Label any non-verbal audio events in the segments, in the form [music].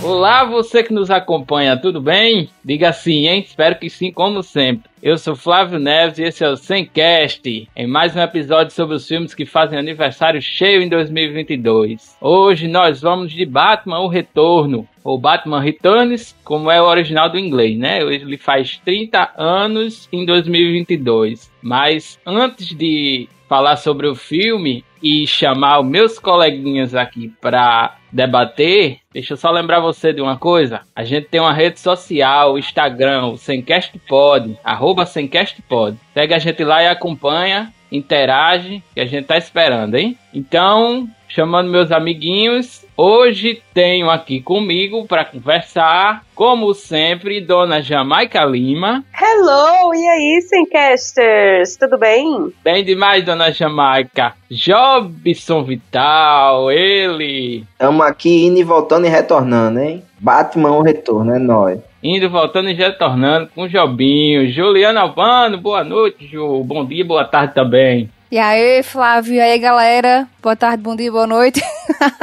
Olá, você que nos acompanha, tudo bem? Diga sim, hein? Espero que sim, como sempre. Eu sou Flávio Neves e esse é o Semcast, em mais um episódio sobre os filmes que fazem aniversário cheio em 2022. Hoje nós vamos de Batman O Retorno, ou Batman Returns, como é o original do inglês, né? Ele faz 30 anos em 2022. Mas antes de falar sobre o filme e chamar os meus coleguinhas aqui para debater, deixa eu só lembrar você de uma coisa. A gente tem uma rede social, Instagram, o Semcastpod, arroba Semcastpod. Segue a gente lá e acompanha, interage, que a gente tá esperando, hein? Então, chamando meus amiguinhos, Hoje tenho aqui comigo para conversar, como sempre, Dona Jamaica Lima. Hello, e aí, Semcasters? Tudo bem? Bem demais, Dona Jamaica. Jobson Vital, ele. Estamos aqui indo e voltando e retornando, hein? Batman o retorno, é nóis. Indo, voltando e retornando com o Jobinho. Juliana Albano, boa noite, Ju. Bom dia, boa tarde também. E aí, Flávio, e aí, galera? Boa tarde, bom dia, boa noite.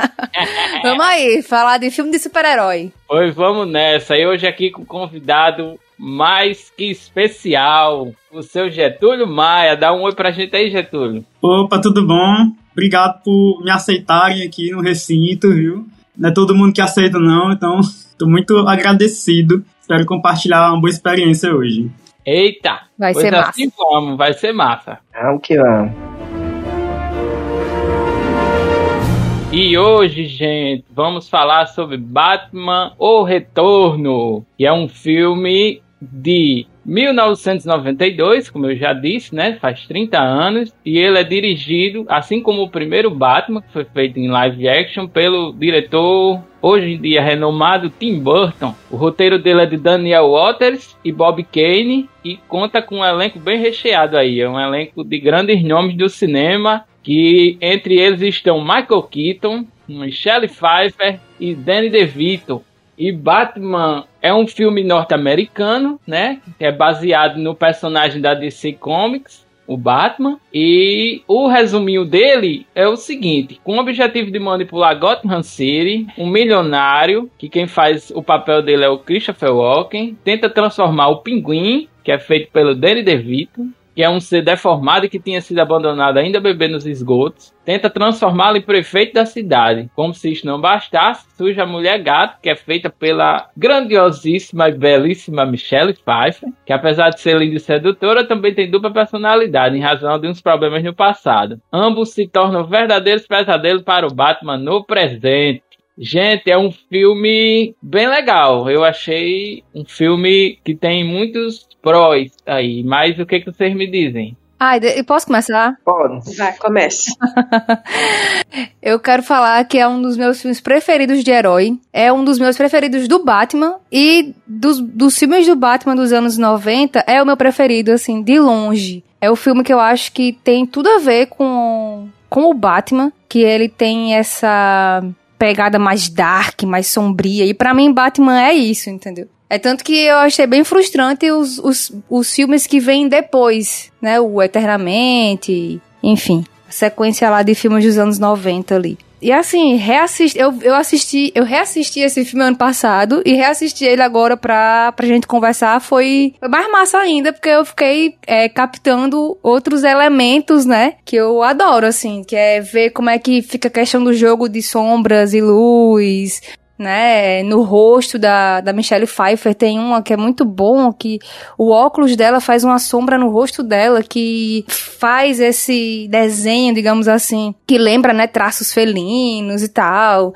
[laughs] vamos aí, falar de filme de super-herói. Pois vamos nessa. E hoje aqui com um convidado mais que especial, o seu Getúlio Maia. Dá um oi pra gente aí, Getúlio. Opa, tudo bom? Obrigado por me aceitarem aqui no recinto, viu? Não é todo mundo que aceita, não, então tô muito agradecido. Espero compartilhar uma boa experiência hoje. Eita! Vai ser assim massa. Vamos, vai ser massa. Vamos que vamos. E hoje, gente, vamos falar sobre Batman O Retorno, que é um filme de 1992, como eu já disse, né? Faz 30 anos. E ele é dirigido, assim como o primeiro Batman, que foi feito em live action, pelo diretor, hoje em dia renomado, Tim Burton. O roteiro dele é de Daniel Waters e Bob Kane. E conta com um elenco bem recheado aí. É um elenco de grandes nomes do cinema. Que entre eles estão Michael Keaton, Michelle Pfeiffer e Danny DeVito. E Batman é um filme norte-americano, né? Que é baseado no personagem da DC Comics, o Batman. E o resuminho dele é o seguinte: com o objetivo de manipular Gotham City, um milionário, que quem faz o papel dele é o Christopher Walken, tenta transformar o Pinguim, que é feito pelo Danny DeVito, que é um ser deformado e que tinha sido abandonado ainda bebê nos esgotos, tenta transformá-lo em prefeito da cidade. Como se isso não bastasse, surge a mulher gato, que é feita pela grandiosíssima e belíssima Michelle Pfeiffer, que apesar de ser linda e sedutora, também tem dupla personalidade, em razão de uns problemas no passado. Ambos se tornam verdadeiros pesadelos para o Batman no presente. Gente, é um filme bem legal. Eu achei um filme que tem muitos prós aí. Mas o que, que vocês me dizem? Ai, de- eu posso começar? Pode. Vai, comece. [laughs] Eu quero falar que é um dos meus filmes preferidos de herói. É um dos meus preferidos do Batman. E dos, dos filmes do Batman dos anos 90, é o meu preferido, assim, de longe. É o filme que eu acho que tem tudo a ver com, com o Batman. Que ele tem essa pegada mais dark, mais sombria. E pra mim, Batman é isso, entendeu? É tanto que eu achei bem frustrante os, os, os filmes que vêm depois, né? O Eternamente, enfim. A sequência lá de filmes dos anos 90 ali. E assim, reassisti, eu, eu assisti, eu reassisti esse filme ano passado e reassisti ele agora pra, pra gente conversar. Foi, mais massa ainda, porque eu fiquei é, captando outros elementos, né? Que eu adoro, assim, que é ver como é que fica a questão do jogo de sombras e luz, né? No rosto da, da Michelle Pfeiffer tem uma que é muito bom, que o óculos dela faz uma sombra no rosto dela que faz esse desenho, digamos assim, que lembra, né, traços felinos e tal.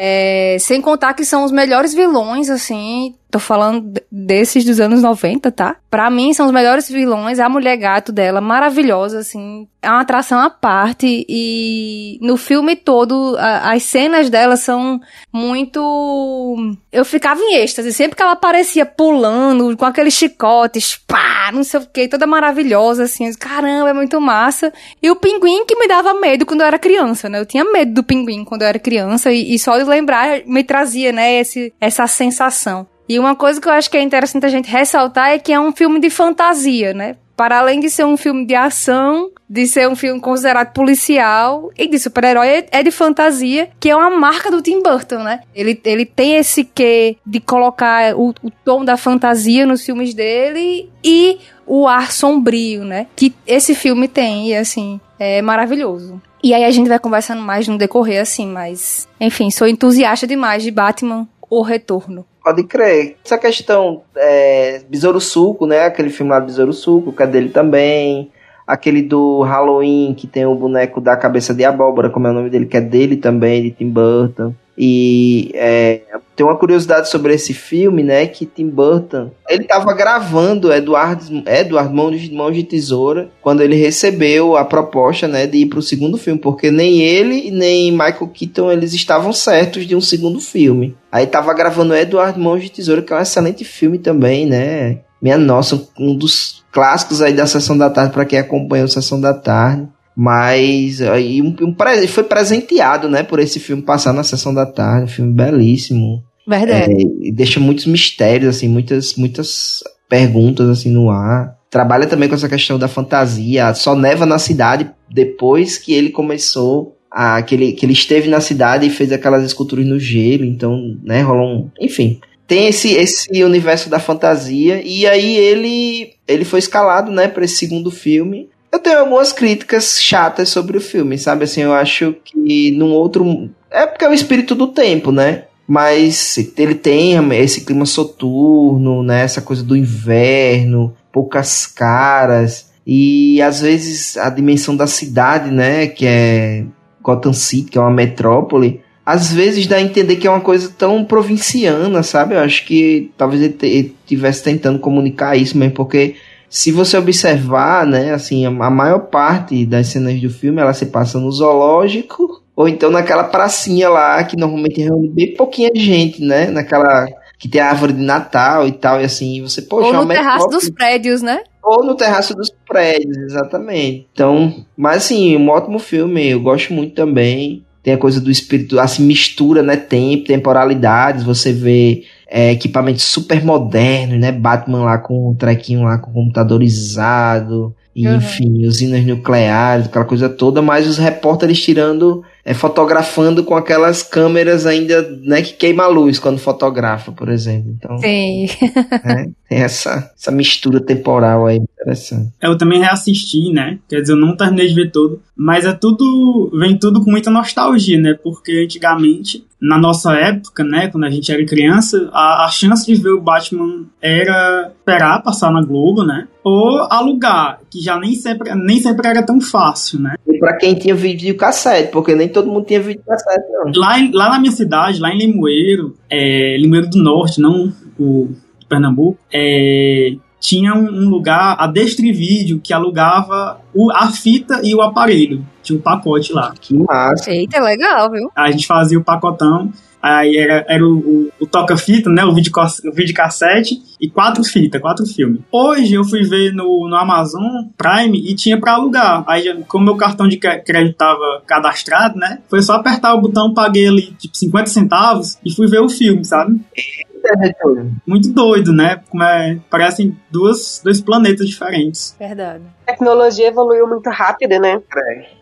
É, sem contar que são os melhores vilões, assim. Tô falando desses dos anos 90, tá? Pra mim, são os melhores vilões. A mulher gato dela, maravilhosa, assim. É uma atração à parte. E no filme todo, a- as cenas dela são muito. Eu ficava em êxtase. Sempre que ela aparecia pulando, com aqueles chicotes, pá, não sei o que, toda maravilhosa, assim. Caramba, é muito massa. E o pinguim que me dava medo quando eu era criança, né? Eu tinha medo do pinguim quando eu era criança. E, e só de lembrar me trazia, né, esse, essa sensação. E uma coisa que eu acho que é interessante a gente ressaltar é que é um filme de fantasia, né? para além de ser um filme de ação, de ser um filme considerado policial e de super-herói, é, é de fantasia, que é uma marca do Tim Burton, né? Ele, ele tem esse quê de colocar o, o tom da fantasia nos filmes dele e o ar sombrio, né? Que esse filme tem, e assim, é maravilhoso. E aí a gente vai conversando mais no decorrer, assim, mas. Enfim, sou entusiasta demais de Batman O Retorno. Pode crer. Essa questão, é, Besouro Suco, né? Aquele filme lá do Besouro Suco, que é dele também. Aquele do Halloween, que tem o boneco da cabeça de abóbora, como é o nome dele, que é dele também, de Tim Burton. E é, tem uma curiosidade sobre esse filme, né? Que Tim Burton ele estava gravando Eduardo, Eduardo Mão de, de Tesoura quando ele recebeu a proposta, né, de ir para o segundo filme, porque nem ele nem Michael Keaton eles estavam certos de um segundo filme. Aí estava gravando Eduardo Mão de Tesoura, que é um excelente filme também, né? Minha nossa, um dos clássicos aí da Sessão da Tarde para quem acompanhou Sessão da Tarde. Mas aí um, um, foi presenteado, né, por esse filme passar na sessão da tarde, um filme belíssimo. Verdade. É, deixa muitos mistérios, assim, muitas, muitas perguntas assim no ar. Trabalha também com essa questão da fantasia. Só neva na cidade depois que ele começou a, que, ele, que ele esteve na cidade e fez aquelas esculturas no gelo. Então, né, rolou um. Enfim. Tem esse, esse universo da fantasia. E aí ele, ele foi escalado, né, para esse segundo filme. Eu tenho algumas críticas chatas sobre o filme, sabe? Assim, eu acho que num outro. É porque é o espírito do tempo, né? Mas ele tem esse clima soturno, né? Essa coisa do inverno, poucas caras. E às vezes a dimensão da cidade, né? Que é Gotham City, que é uma metrópole. Às vezes dá a entender que é uma coisa tão provinciana, sabe? Eu acho que talvez ele estivesse tentando comunicar isso mesmo, porque se você observar, né, assim, a maior parte das cenas do filme ela se passa no zoológico ou então naquela pracinha lá que normalmente reúne bem pouquinha gente, né, naquela que tem a árvore de Natal e tal e assim, você poxa, ou no terraço dos prédios, né? Ou no terraço dos prédios, exatamente. Então, mas assim, um ótimo filme, eu gosto muito também. Tem a coisa do espírito, assim, mistura, né, tempo, temporalidades, você vê é, equipamentos super modernos, né? Batman lá com um trequinho lá com computadorizado, e, uhum. enfim, usinas nucleares, aquela coisa toda, mas os repórteres tirando é, fotografando com aquelas câmeras ainda, né, que queima a luz quando fotografa, por exemplo. Então, Sim. É, tem essa, essa mistura temporal aí interessante. Eu também reassisti, né? Quer dizer, eu não terminei de ver todo, mas é tudo, vem tudo com muita nostalgia, né? Porque antigamente, na nossa época, né, quando a gente era criança, a, a chance de ver o Batman era esperar passar na Globo, né? Ou alugar, que já nem sempre, nem sempre era tão fácil, né? E pra quem tinha vídeo cassete, porque nem todo mundo tinha vídeo cassete, não. Lá, lá na minha cidade, lá em Limoeiro, é, Limoeiro do Norte, não o Pernambuco, é, tinha um lugar, a Destrivídeo, que alugava o, a fita e o aparelho. Tinha um pacote lá. Que massa. Eita, legal, viu? A gente fazia o pacotão. Aí era, era o, o, o toca-fita, né? O vídeo, vídeo cassete e quatro fitas, quatro filmes. Hoje eu fui ver no, no Amazon Prime e tinha para alugar. Aí, como meu cartão de crédito tava cadastrado, né? Foi só apertar o botão, paguei ali tipo 50 centavos e fui ver o filme, sabe? Muito doido, né? Como é, parecem duas, dois planetas diferentes. Verdade. A tecnologia evoluiu muito rápido, né?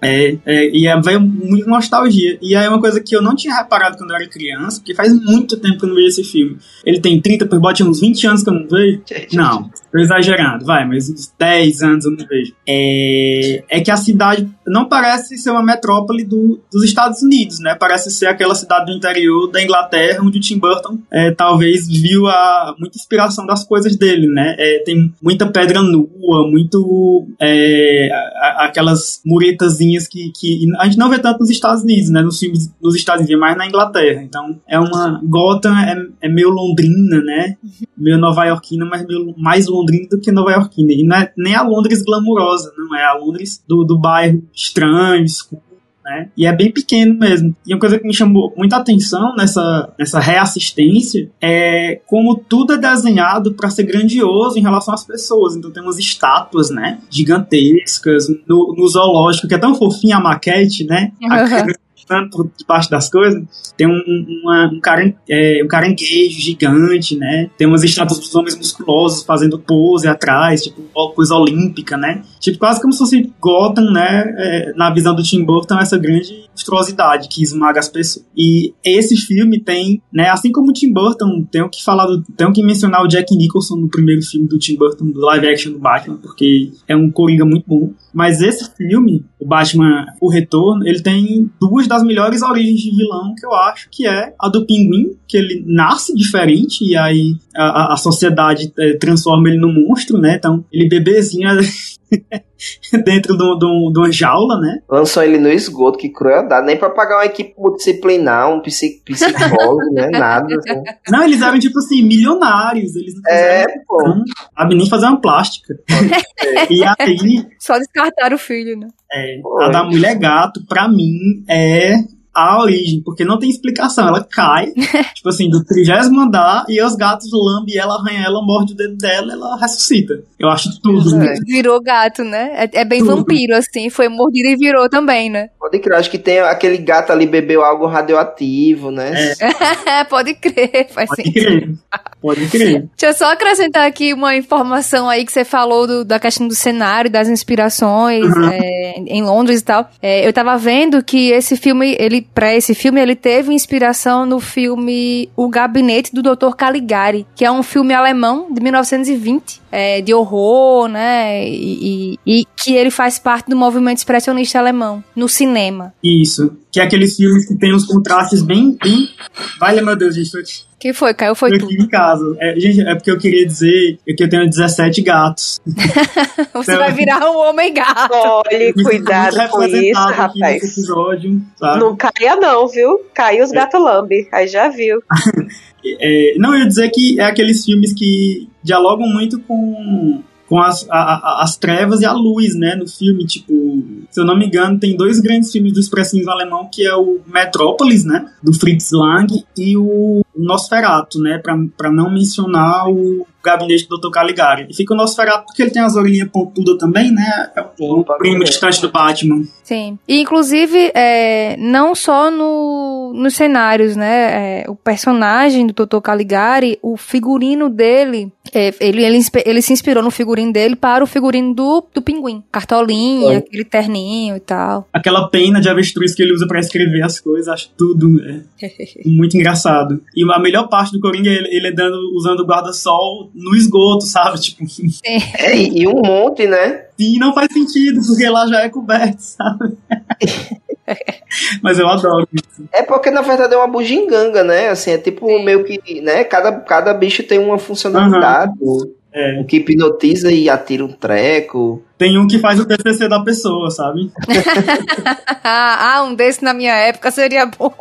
É, é e é, veio muito nostalgia. E aí é uma coisa que eu não tinha reparado quando eu era criança, porque faz muito tempo que eu não vejo esse filme. Ele tem 30, por bote uns 20 anos que eu não vejo. Não, tô exagerando, vai, mas uns 10 anos eu não vejo. É, é que a cidade não parece ser uma metrópole do, dos Estados Unidos, né? Parece ser aquela cidade do interior da Inglaterra, onde o Tim Burton é, talvez viu a, muita inspiração das coisas dele, né? É, tem muita pedra nua, muito é, aquelas muretazinhas que, que a gente não vê tanto nos Estados Unidos, né? Nos filmes nos Estados Unidos, mas na Inglaterra. Então, é uma. Gotham é, é meio londrina, né? Meio nova-iorquina, mas meio mais londrina do que nova-iorquina. E não é nem a Londres glamurosa, não é a Londres do, do bairro estranho, escuro né? E é bem pequeno mesmo. E uma coisa que me chamou muita atenção nessa, nessa reassistência é como tudo é desenhado para ser grandioso em relação às pessoas. Então tem umas estátuas, né? Gigantescas no, no zoológico, que é tão fofinha a maquete, né? A passando por debaixo das coisas, tem um, uma, um, caran, é, um caranguejo gigante, né? Tem umas estátuas dos homens musculosos fazendo pose atrás, tipo, coisa olímpica, né? Tipo, quase como se fosse Gotham, né? É, na visão do Tim Burton, essa grande monstruosidade que esmaga as pessoas. E esse filme tem, né? Assim como o Tim Burton, tenho que falar, do, tenho que mencionar o Jack Nicholson no primeiro filme do Tim Burton, do live action do Batman, porque é um coringa muito bom. Mas esse filme, o Batman O Retorno, ele tem duas das melhores origens de vilão que eu acho, que é a do Pinguim, que ele nasce diferente e aí a, a sociedade é, transforma ele num monstro, né? Então, ele bebezinho [laughs] [laughs] dentro de, uma jaula, né? Lançou ele no esgoto, que crueldade. Nem pra pagar uma equipe multidisciplinar, um psicólogo, né? [laughs] Nada. Assim. Não, eles eram, tipo assim, milionários. Eles não é, pô. Sabe nem fazer uma plástica. e aí... Só descartar o filho, né? É, a da mulher gato, pra mim, é a origem, porque não tem explicação. Ela cai, [laughs] tipo assim, do trigésimo andar, e os gatos lambem ela, arranham ela, morde o dedo dela ela ressuscita. Eu acho tudo. É. Virou gato, né? É, é bem tudo. vampiro, assim. Foi mordido e virou também, né? Pode crer, acho que tem aquele gato ali bebeu algo radioativo, né? É. [laughs] Pode crer, faz Pode sentido. crer. Pode crer. Deixa eu só acrescentar aqui uma informação aí que você falou do, da questão do cenário, das inspirações uhum. é, em Londres e tal. É, eu tava vendo que esse filme, ele para esse filme, ele teve inspiração no filme O Gabinete do Dr. Caligari, que é um filme alemão de 1920, é, de horror, né? E, e, e, que ele faz parte do movimento expressionista alemão no cinema. Isso, que é aqueles filmes que tem os contrastes bem. bem... Vale, meu Deus, gente. Que foi? Caiu foi eu tudo. em casa. É, gente, é porque eu queria dizer que eu tenho 17 gatos. [laughs] Você então, vai virar um homem gato. Olha, cuidado com isso, rapaz. Episódio, não caia não, viu? Caiu os é. gatos lambe. Aí já viu. [laughs] é, não, eu ia dizer que é aqueles filmes que dialogam muito com com as, a, a, as trevas e a luz, né, no filme, tipo, se eu não me engano, tem dois grandes filmes do expressionismo alemão, que é o Metrópolis, né, do Fritz Lang, e o Nosferatu, né, para não mencionar o gabinete do Dr. Caligari. E fica o Nosferatu porque ele tem as orelhinhas pontudas também, né? É o primo distante do Batman. Sim. E, inclusive, é, não só no, nos cenários, né? É, o personagem do Dr. Caligari, o figurino dele, é, ele, ele, ele se inspirou no figurino dele para o figurino do, do pinguim. Cartolinha, aquele terninho e tal. Aquela pena de avestruz que ele usa para escrever as coisas, acho tudo né? [laughs] muito engraçado. E a melhor parte do Coringa é ele, ele dando, usando o guarda-sol no esgoto, sabe? Tipo, é, e um monte, né? Sim, não faz sentido, porque lá já é coberto, sabe? [laughs] Mas eu adoro isso. É porque, na verdade, é uma bugiganga, né? Assim, é tipo meio que, né? Cada, cada bicho tem uma funcionalidade. Uhum. É. Um que hipnotiza e atira um treco. Tem um que faz o TCC da pessoa, sabe? [laughs] ah, um desse na minha época seria bom.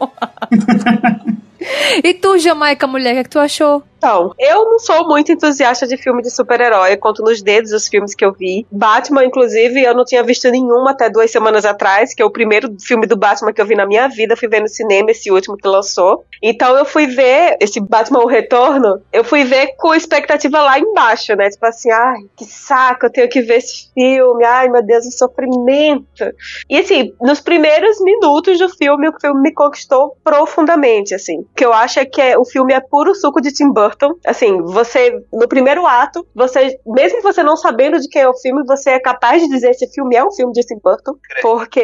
[laughs] e tu, Jamaica, mulher, o que, é que tu achou? Então, eu não sou muito entusiasta de filme de super-herói, conto nos dedos os filmes que eu vi. Batman, inclusive, eu não tinha visto nenhum até duas semanas atrás, que é o primeiro filme do Batman que eu vi na minha vida, fui ver no cinema, esse último que lançou. Então eu fui ver esse Batman O Retorno, eu fui ver com expectativa lá embaixo, né? Tipo assim, ai, que saco, eu tenho que ver esse filme, ai meu Deus, o sofrimento. E assim, nos primeiros minutos do filme, o filme me conquistou profundamente, assim. O que eu acho é que é, o filme é puro suco de Tim Burton Burton. Assim, você, no primeiro ato, você, mesmo você não sabendo de quem é o filme, você é capaz de dizer esse filme é um filme de Tim Burton, porque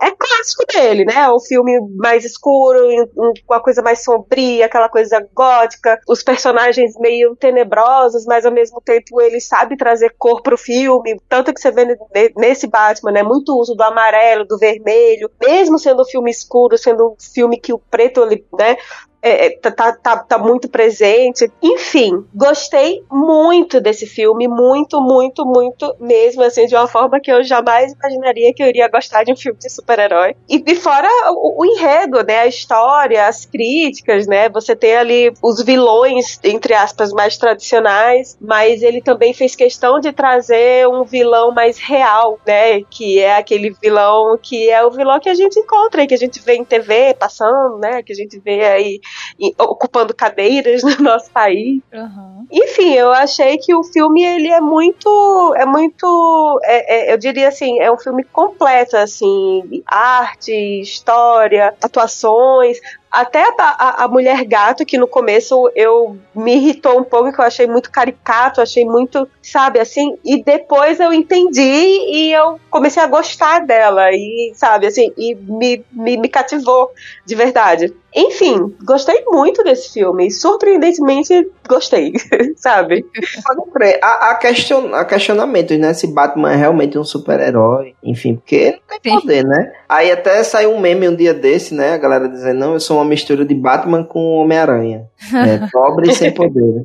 é clássico dele, né? O filme mais escuro, com a coisa mais sombria, aquela coisa gótica, os personagens meio tenebrosos, mas ao mesmo tempo ele sabe trazer cor pro filme, tanto que você vê nesse Batman, né? Muito uso do amarelo, do vermelho, mesmo sendo um filme escuro, sendo um filme que o preto, né, é, é, tá, tá, tá, tá, muito presente. Enfim, gostei muito desse filme, muito, muito, muito mesmo, assim, de uma forma que eu jamais imaginaria que eu iria gostar de um filme de super-herói. E, e fora o, o, enredo, né, a história, as críticas, né, você tem ali os vilões, entre aspas, mais tradicionais, mas ele também fez questão de trazer um vilão mais real, né, que é aquele vilão que é o vilão que a gente encontra, que a gente vê em TV passando, né, que a gente vê aí ocupando cadeiras [laughs] no nosso país. Uhum. Enfim, eu achei que o filme ele é muito, é muito, é, é, eu diria assim, é um filme completo, assim, arte, história, atuações, até a, a, a, mulher gato, que no começo eu me irritou um pouco, que eu achei muito caricato, achei muito, sabe, assim, e depois eu entendi e eu comecei a gostar dela, e, sabe, assim, e me, me, me cativou de verdade. Enfim, gostei muito desse filme. Surpreendentemente, gostei, [laughs] sabe? A, a, question, a questionamento, né? Se Batman é realmente um super-herói. Enfim, porque ele tem poder, né? Aí até saiu um meme um dia desse, né? A galera dizendo, não, eu sou uma mistura de Batman com Homem-Aranha. É, [laughs] pobre e sem poder.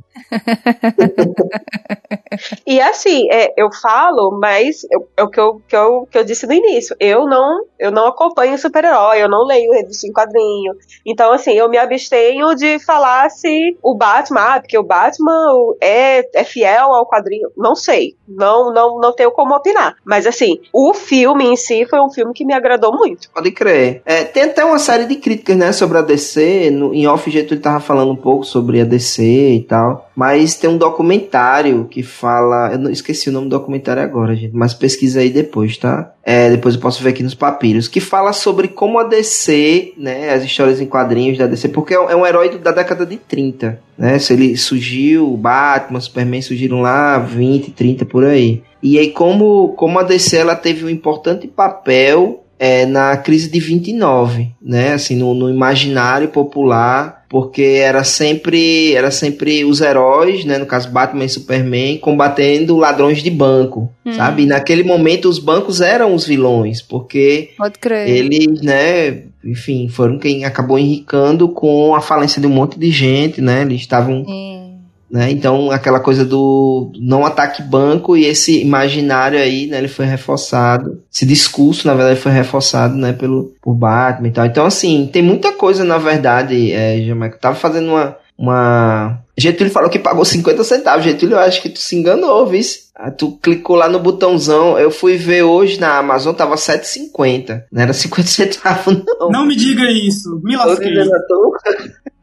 e assim, é, eu falo, mas é o que eu, que, eu, que eu disse no início. Eu não, eu não acompanho super-herói, eu não leio revista em quadrinho. Então, assim, eu me abstenho de falar se o Batman, ah, porque o Batman é, é fiel ao quadrinho. Não sei. Não, não, não tenho como opinar. Mas, assim, o filme em si foi um filme que me agradou muito. Pode crer. É, tem até uma série de críticas, né, sobre a DC. No, em off, jeito ele tava falando um pouco sobre a DC e tal. Mas tem um documentário que fala. Eu não esqueci o nome do documentário agora, gente. Mas pesquisa aí depois, tá? É, depois eu posso ver aqui nos papiros. Que fala sobre como a DC, né? As histórias em quadrinhos da DC, porque é um é herói da década de 30. Né? Se ele surgiu, Batman, Superman surgiram lá 20, 30 por aí. E aí, como, como a DC ela teve um importante papel é, na crise de 29, né? Assim, no, no imaginário popular porque era sempre era sempre os heróis, né, no caso Batman e Superman, combatendo ladrões de banco, hum. sabe? E naquele momento os bancos eram os vilões, porque eles, né, enfim, foram quem acabou enricando com a falência de um monte de gente, né? Eles estavam né? Então, aquela coisa do não ataque banco e esse imaginário aí, né, ele foi reforçado. Esse discurso, na verdade, foi reforçado, né, pelo por Batman e tal. Então, assim, tem muita coisa, na verdade, é, Jamaica. tava fazendo uma, uma... Getúlio falou que pagou 50 centavos. Getúlio, eu acho que tu se enganou, viu? Ah, tu clicou lá no botãozão. Eu fui ver hoje na Amazon, tava 7,50. Não era 50 centavos, não. Não me diga isso. Me lasquei.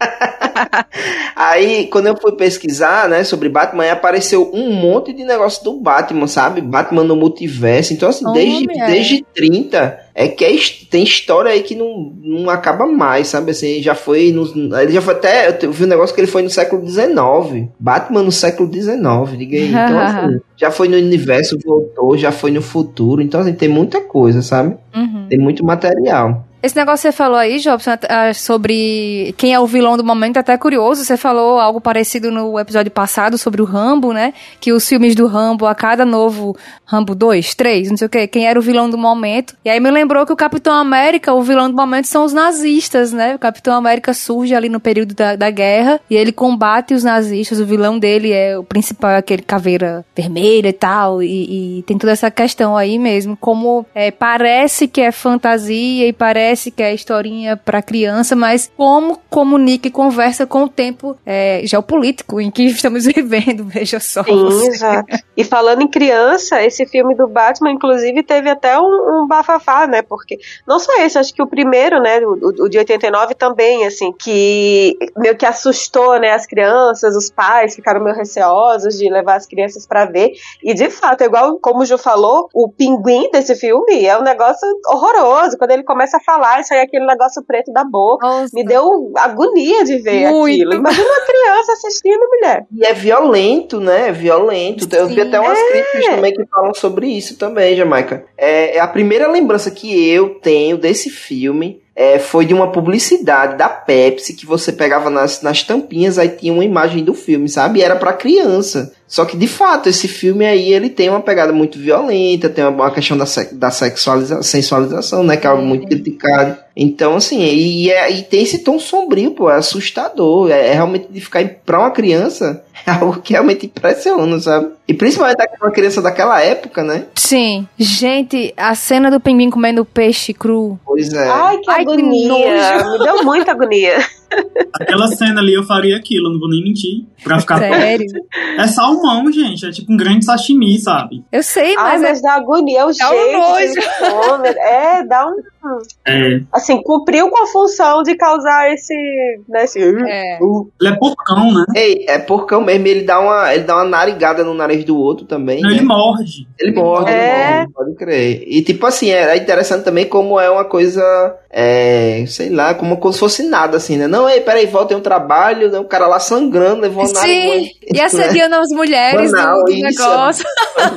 [laughs] aí, quando eu fui pesquisar, né, sobre Batman, apareceu um monte de negócio do Batman, sabe? Batman no multiverso. Então, assim, oh, desde, desde 30, é que é, tem história aí que não, não acaba mais, sabe? Assim, já foi. No, ele já foi até. Eu vi um negócio que ele foi no século XIX. Batman no século XIX, diga aí. Então, [laughs] assim, já foi no universo, voltou, já foi no futuro. Então, assim, tem muita coisa, sabe? Uhum. Tem muito material. Esse negócio que você falou aí, Jobson, é, sobre quem é o vilão do momento, é até curioso. Você falou algo parecido no episódio passado sobre o Rambo, né? Que os filmes do Rambo, a cada novo Rambo 2, 3, não sei o quê, quem era o vilão do momento. E aí me lembrou que o Capitão América, o vilão do momento são os nazistas, né? O Capitão América surge ali no período da, da guerra e ele combate os nazistas. O vilão dele é o principal, é aquele caveira vermelha e tal. E, e tem toda essa questão aí mesmo. Como é, parece que é fantasia e parece parece que é historinha para criança, mas como comunica e conversa com o tempo é, geopolítico em que [laughs] estamos vivendo, veja só. Sim, exato. E falando em criança, esse filme do Batman, inclusive, teve até um, um bafafá, né? Porque não só esse, acho que o primeiro, né, o, o de 89 também, assim, que meio que assustou, né, as crianças, os pais ficaram meio receosos de levar as crianças para ver. E de fato, igual como o Ju falou, o pinguim desse filme é um negócio horroroso. Quando ele começa a falar falar e sair aquele negócio preto da boca. Nossa. Me deu agonia de ver Muito. aquilo. Imagina uma criança assistindo, mulher. E é violento, né? É violento. Sim. Eu vi até umas é. críticas também que falam sobre isso também, Jamaica. É, é a primeira lembrança que eu tenho desse filme é, foi de uma publicidade da Pepsi que você pegava nas, nas tampinhas, aí tinha uma imagem do filme, sabe? E era para criança. Só que, de fato, esse filme aí, ele tem uma pegada muito violenta, tem uma, questão da, da sexualização, sensualização, né? Que é algo muito uhum. criticado. Então, assim, e, é, e tem esse tom sombrio, pô, é assustador. É, é realmente de ficar pra uma criança, [laughs] é algo que realmente impressiona, sabe? E principalmente uma criança daquela época, né? Sim. Gente, a cena do pinguim comendo peixe cru. Pois é. Ai, que Ai, agonia. Que Me deu muita agonia. Aquela cena ali eu faria aquilo, não vou nem mentir. Pra ficar Sério? É salmão, gente. É tipo um grande sashimi, sabe? Eu sei, mas. Ai, mas é... dá agonia, é o dá jeito. Um nojo. É, dá um É, Assim, cumpriu com a função de causar esse. Né, esse É. ele é porcão, né? Ei, é porcão mesmo, ele dá uma, ele dá uma narigada no nariz do outro também. Não, né? ele morde. Ele morde, ele É. morde, pode crer. E tipo assim, é interessante também como é uma coisa, é, sei lá, como, como se fosse nada, assim, né? Não, ei, peraí, volta, tem um trabalho, né? o cara lá sangrando, levou uma Sim, e assediando as mulheres do, Banal, do isso. negócio.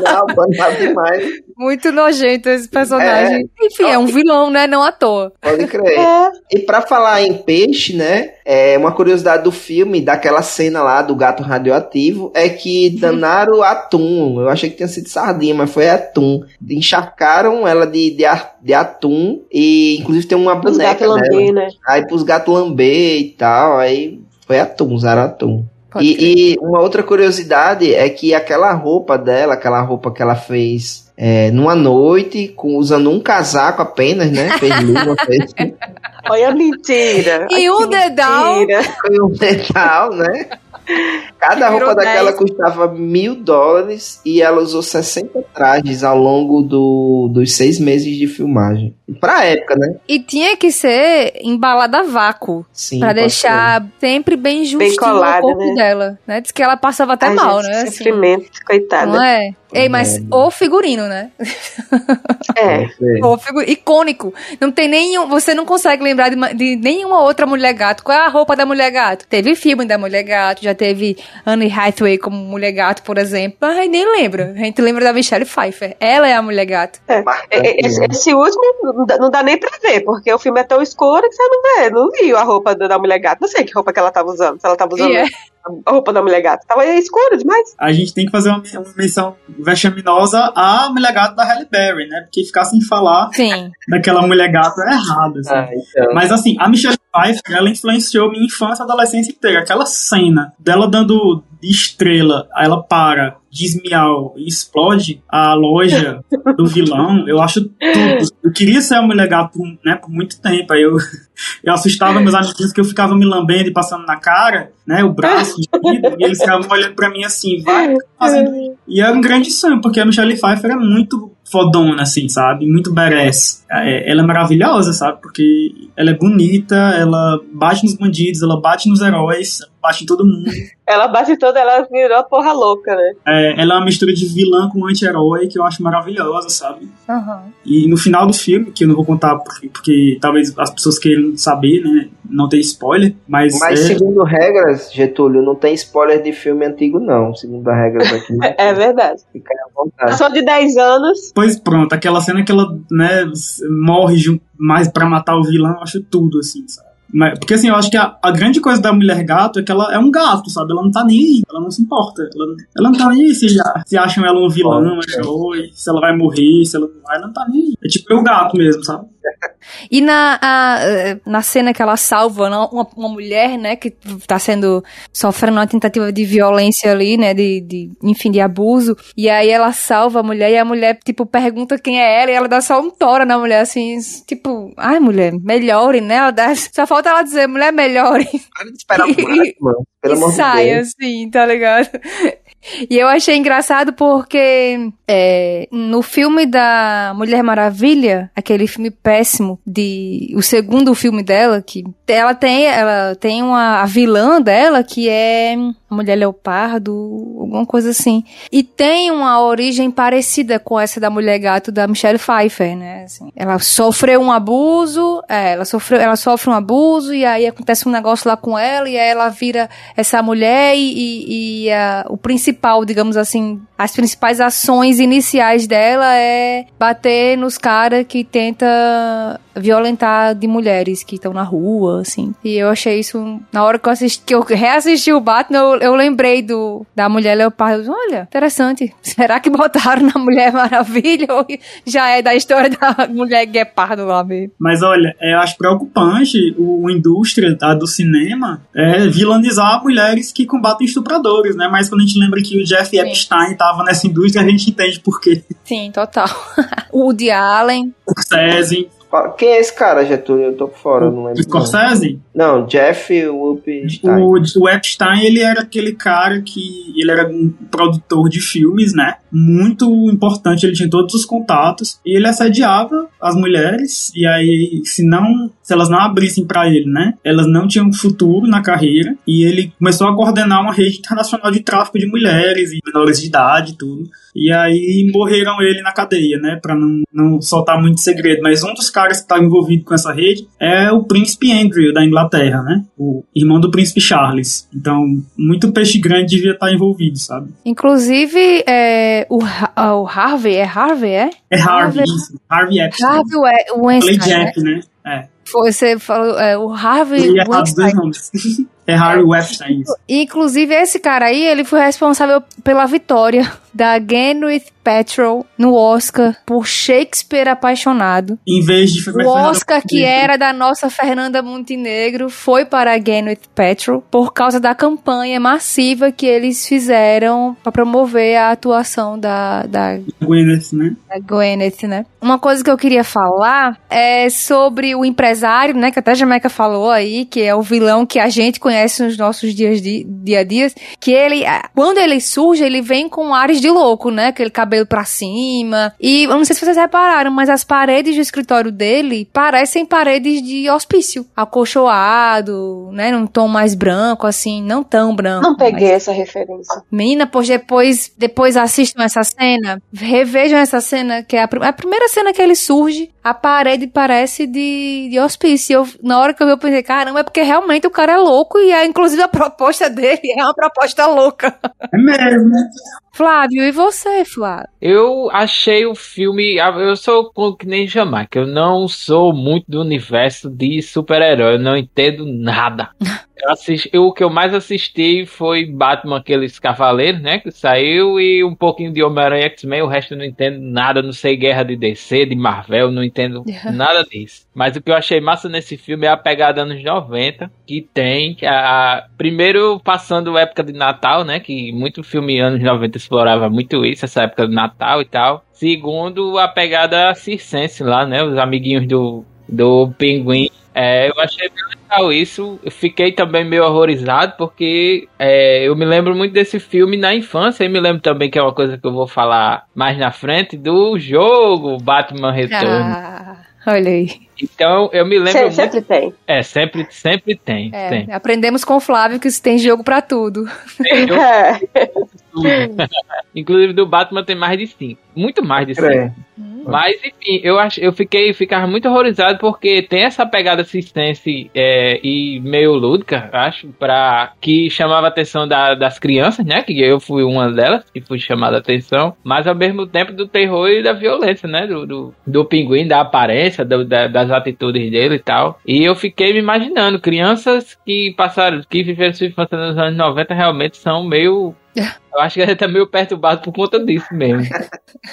Não, banal demais, [laughs] Muito nojento esse personagem. Enfim, é um vilão, né? Não à toa. pode crer. é. E pra falar em peixe, né? É uma curiosidade do filme, daquela cena lá do gato radioativo, é que danaram atum. Eu achei que tinha sido sardinha, mas foi atum. Encharcaram ela de, de, de atum e inclusive tem uma boneca gatos dela. lambê, né? Aí pros gatos lamber e tal, aí foi atum, usaram atum. Pode crer. E, e uma outra curiosidade é que aquela roupa dela, aquela roupa que ela fez é, numa noite, com, usando um casaco apenas, né? Fez luva, [laughs] fez Olha a mentira. E Ai, um dedal. mentira. foi um metal, né? Cada roupa daquela 10. custava mil dólares e ela usou 60 trajes ao longo do, dos seis meses de filmagem. Pra época, né? E tinha que ser embalada a vácuo. Sim. Pra deixar sempre bem justinho colada, o corpo né? dela, né? Diz que ela passava até Ai, mal, gente, né? assim. Sofrimento, coitada. não é? Ei, mas o figurino, né? É. ser. O figu... Icônico. Não tem nenhum. Você não consegue lembrar de, de nenhuma outra mulher gato. Qual é a roupa da mulher gato? Teve filme da mulher gato, já teve Anne Hathaway como mulher gato, por exemplo. Mas aí nem lembra. A gente lembra da Michelle Pfeiffer. Ela é a mulher gato. É, é, Esse, esse último não dá, não dá nem pra ver, porque o filme é tão escuro que você não vê. Não viu a roupa da, mulher gata. Não sei que roupa que ela tava usando. Se ela tava usando é. A roupa da mulher gata. Tava escuro demais. A gente tem que fazer uma, uma menção vexaminosa à mulher gata da Halle Berry, né? Porque ficar sem falar Sim. daquela mulher gata é errado, assim. Ah, então. Mas assim, a Michelle Pfeiffer, ela influenciou minha infância e adolescência inteira. Aquela cena dela dando estrela, ela para, diz miau e explode a loja do vilão, eu acho tudo. Eu queria ser a mulher gato por, né, por muito tempo. Aí eu, [laughs] eu assustava meus amiguinhos que eu ficava me lambendo e passando na cara, né, o braço, e eles ficavam olhando pra mim assim, vai fazendo [laughs] e era um grande sonho, porque a Michelle Pfeiffer é muito fodona, assim, sabe? Muito badass. É, ela é maravilhosa, sabe? Porque ela é bonita, ela bate nos bandidos, ela bate nos heróis, bate em todo mundo. [laughs] Ela bate toda, ela virou porra louca, né? É, ela é uma mistura de vilã com anti-herói que eu acho maravilhosa, sabe? Aham. E no final do filme, que eu não vou contar porque, porque talvez as pessoas queiram saber, né? Não tem spoiler, mas, Mas é, segundo regras, Getúlio, não tem spoiler de filme antigo, não. Segundo as regras aqui. É, [laughs] é verdade. Fica aí à vontade. Só de 10 anos. Pois pronto, aquela cena que ela, né, morre mais pra matar o vilão, eu acho tudo, assim, sabe? Mas- porque assim, eu acho que a, a grande coisa da mulher gato é que ela é um gato, sabe? Ela não tá nem aí, ela não se importa. Ela, ela não tá nem aí se, se acham ela um vilão, um herói, se ela vai morrer, se ela não vai, ela não tá nem aí. É tipo o gato mesmo, sabe? E na, a- eh, na cena que ela salva uma, uma mulher, né, que tá sendo, sofrendo uma tentativa de violência ali, né, de, de, enfim, de abuso, e aí ela salva a mulher, e a mulher, tipo, pergunta quem é ela, e ela dá só um tora na mulher, assim, tipo, ai, mulher, melhore, né, ela dá, só falta ela dizer, mulher, melhore, Para de esperar [laughs] o Batman, pelo e amor de sai, Deus. assim, tá ligado? E eu achei engraçado porque é, no filme da Mulher Maravilha, aquele filme péssimo de o segundo filme dela, que ela tem ela tem uma a vilã dela que é Mulher Leopardo, alguma coisa assim. E tem uma origem parecida com essa da Mulher Gato da Michelle Pfeiffer, né? Assim, ela sofreu um abuso, é, ela sofreu, ela sofre um abuso e aí acontece um negócio lá com ela e aí ela vira essa mulher e, e- e, a- o principal, digamos assim, as principais ações iniciais dela é bater nos caras que tenta violentar de mulheres que estão na rua, assim. E eu achei isso na hora que eu assisti, que eu reassisti o Batman, eu, eu lembrei do da Mulher Leopardo. Olha, interessante. [laughs] Será que botaram na Mulher Maravilha ou já é da história da Mulher Guepardo lá mesmo? Mas olha, é, eu acho preocupante o, a indústria tá, do cinema é, vilanizar mulheres que combatem estupradores, né? Mas quando a gente lembra que o Jeff Sim. Epstein tava nessa indústria, a gente entende por quê. Sim, total. [laughs] o Woody Allen. Scorsese, Quem é esse cara, Getúlio? Eu tô por fora, eu não lembro. Scorsese, Não, Jeff Whoopstein. o, o Epstein, ele era aquele cara que ele era um produtor de filmes, né? muito importante, ele tinha todos os contatos e ele assediava as mulheres e aí se não, se elas não abrissem para ele, né, elas não tinham futuro na carreira e ele começou a coordenar uma rede internacional de tráfico de mulheres e menores de idade e tudo. E aí morreram ele na cadeia, né? Pra não, não soltar muito segredo. Mas um dos caras que estava envolvido com essa rede é o príncipe Andrew, da Inglaterra, né? O irmão do príncipe Charles. Então, muito peixe grande devia estar envolvido, sabe? Inclusive, é, o, o Harvey, é Harvey, é? É Harvey, isso. Harvey Epstein. Harvey Weinstein, Falei Jack, né? É. Foi, você falou, é, o Harvey Weinstein. [laughs] É Harvey Weinstein. isso. Inclusive, esse cara aí, ele foi responsável pela vitória da Gwyneth Paltrow no Oscar por Shakespeare Apaixonado. Em vez de O Oscar que era da nossa Fernanda Montenegro foi para a Gwyneth Paltrow por causa da campanha massiva que eles fizeram para promover a atuação da, da Gwyneth, né? da Gwyneth, né? Uma coisa que eu queria falar é sobre o empresário, né? Que até a Jamaica falou aí, que é o vilão que a gente conhece nos nossos dias de, dia a dias. Que ele, ah, quando ele surge, ele vem com ares de louco, né? Aquele cabelo pra cima. E eu não sei se vocês repararam, mas as paredes do escritório dele parecem paredes de hospício. Acolchoado, né? Num tom mais branco, assim, não tão branco. Não peguei mas- essa referência. Menina, pois depois, depois assistam essa cena, revejam essa cena, que é a, prim- a primeira cena que ele surge, a parede parece de, de hospício. Eu, na hora que eu vi, eu pensei, caramba, é porque realmente o cara é louco e, é, inclusive, a proposta dele é uma proposta louca. É mesmo. Flávio, e você, Flávio? Eu achei o filme. ah, Eu sou como que nem Jamaica. Eu não sou muito do universo de super-herói. Eu não entendo nada. [laughs] Eu assisti, eu- o que eu mais assisti foi Batman, aqueles Cavaleiros, né? Que saiu, e um pouquinho de Homem-Aranha X-Men. O resto eu não entendo nada. Não sei guerra de DC, de Marvel. Não entendo [laughs] nada disso. Mas o que eu achei massa nesse filme é a pegada anos 90, que tem. que A, primeiro, passando a época de Natal, né? Que muito filme anos 90 explorava muito isso, essa época de Natal e tal. Segundo, a pegada circense lá, né? Os amiguinhos do, do Pinguim. É, eu achei bem legal isso. Eu fiquei também meio horrorizado, porque é, eu me lembro muito desse filme na infância. E me lembro também que é uma coisa que eu vou falar mais na frente do jogo Batman Return. Ah, olha aí. Então eu me lembro Sempre, muito. sempre tem. É, sempre, sempre tem. É, tem. aprendemos com o Flávio que tem jogo pra tudo. [laughs] Tem jogo É. tudo. Inclusive do Batman tem mais de cinco. Muito mais de cinco. É. Mas enfim, eu acho, eu fiquei, ficava muito horrorizado porque tem essa pegada assistência é, e meio lúdica, acho, para que chamava a atenção da- das crianças, né? Que eu fui uma delas que fui chamada a atenção, mas ao mesmo tempo do terror e da violência, né? Do, do, do pinguim, da aparência, do- da- das atitudes dele e tal. E eu fiquei me imaginando, crianças que passaram, que viveram sua infância nos anos 90 realmente são meio [laughs] eu acho que gente tá meio perturbado por conta disso mesmo.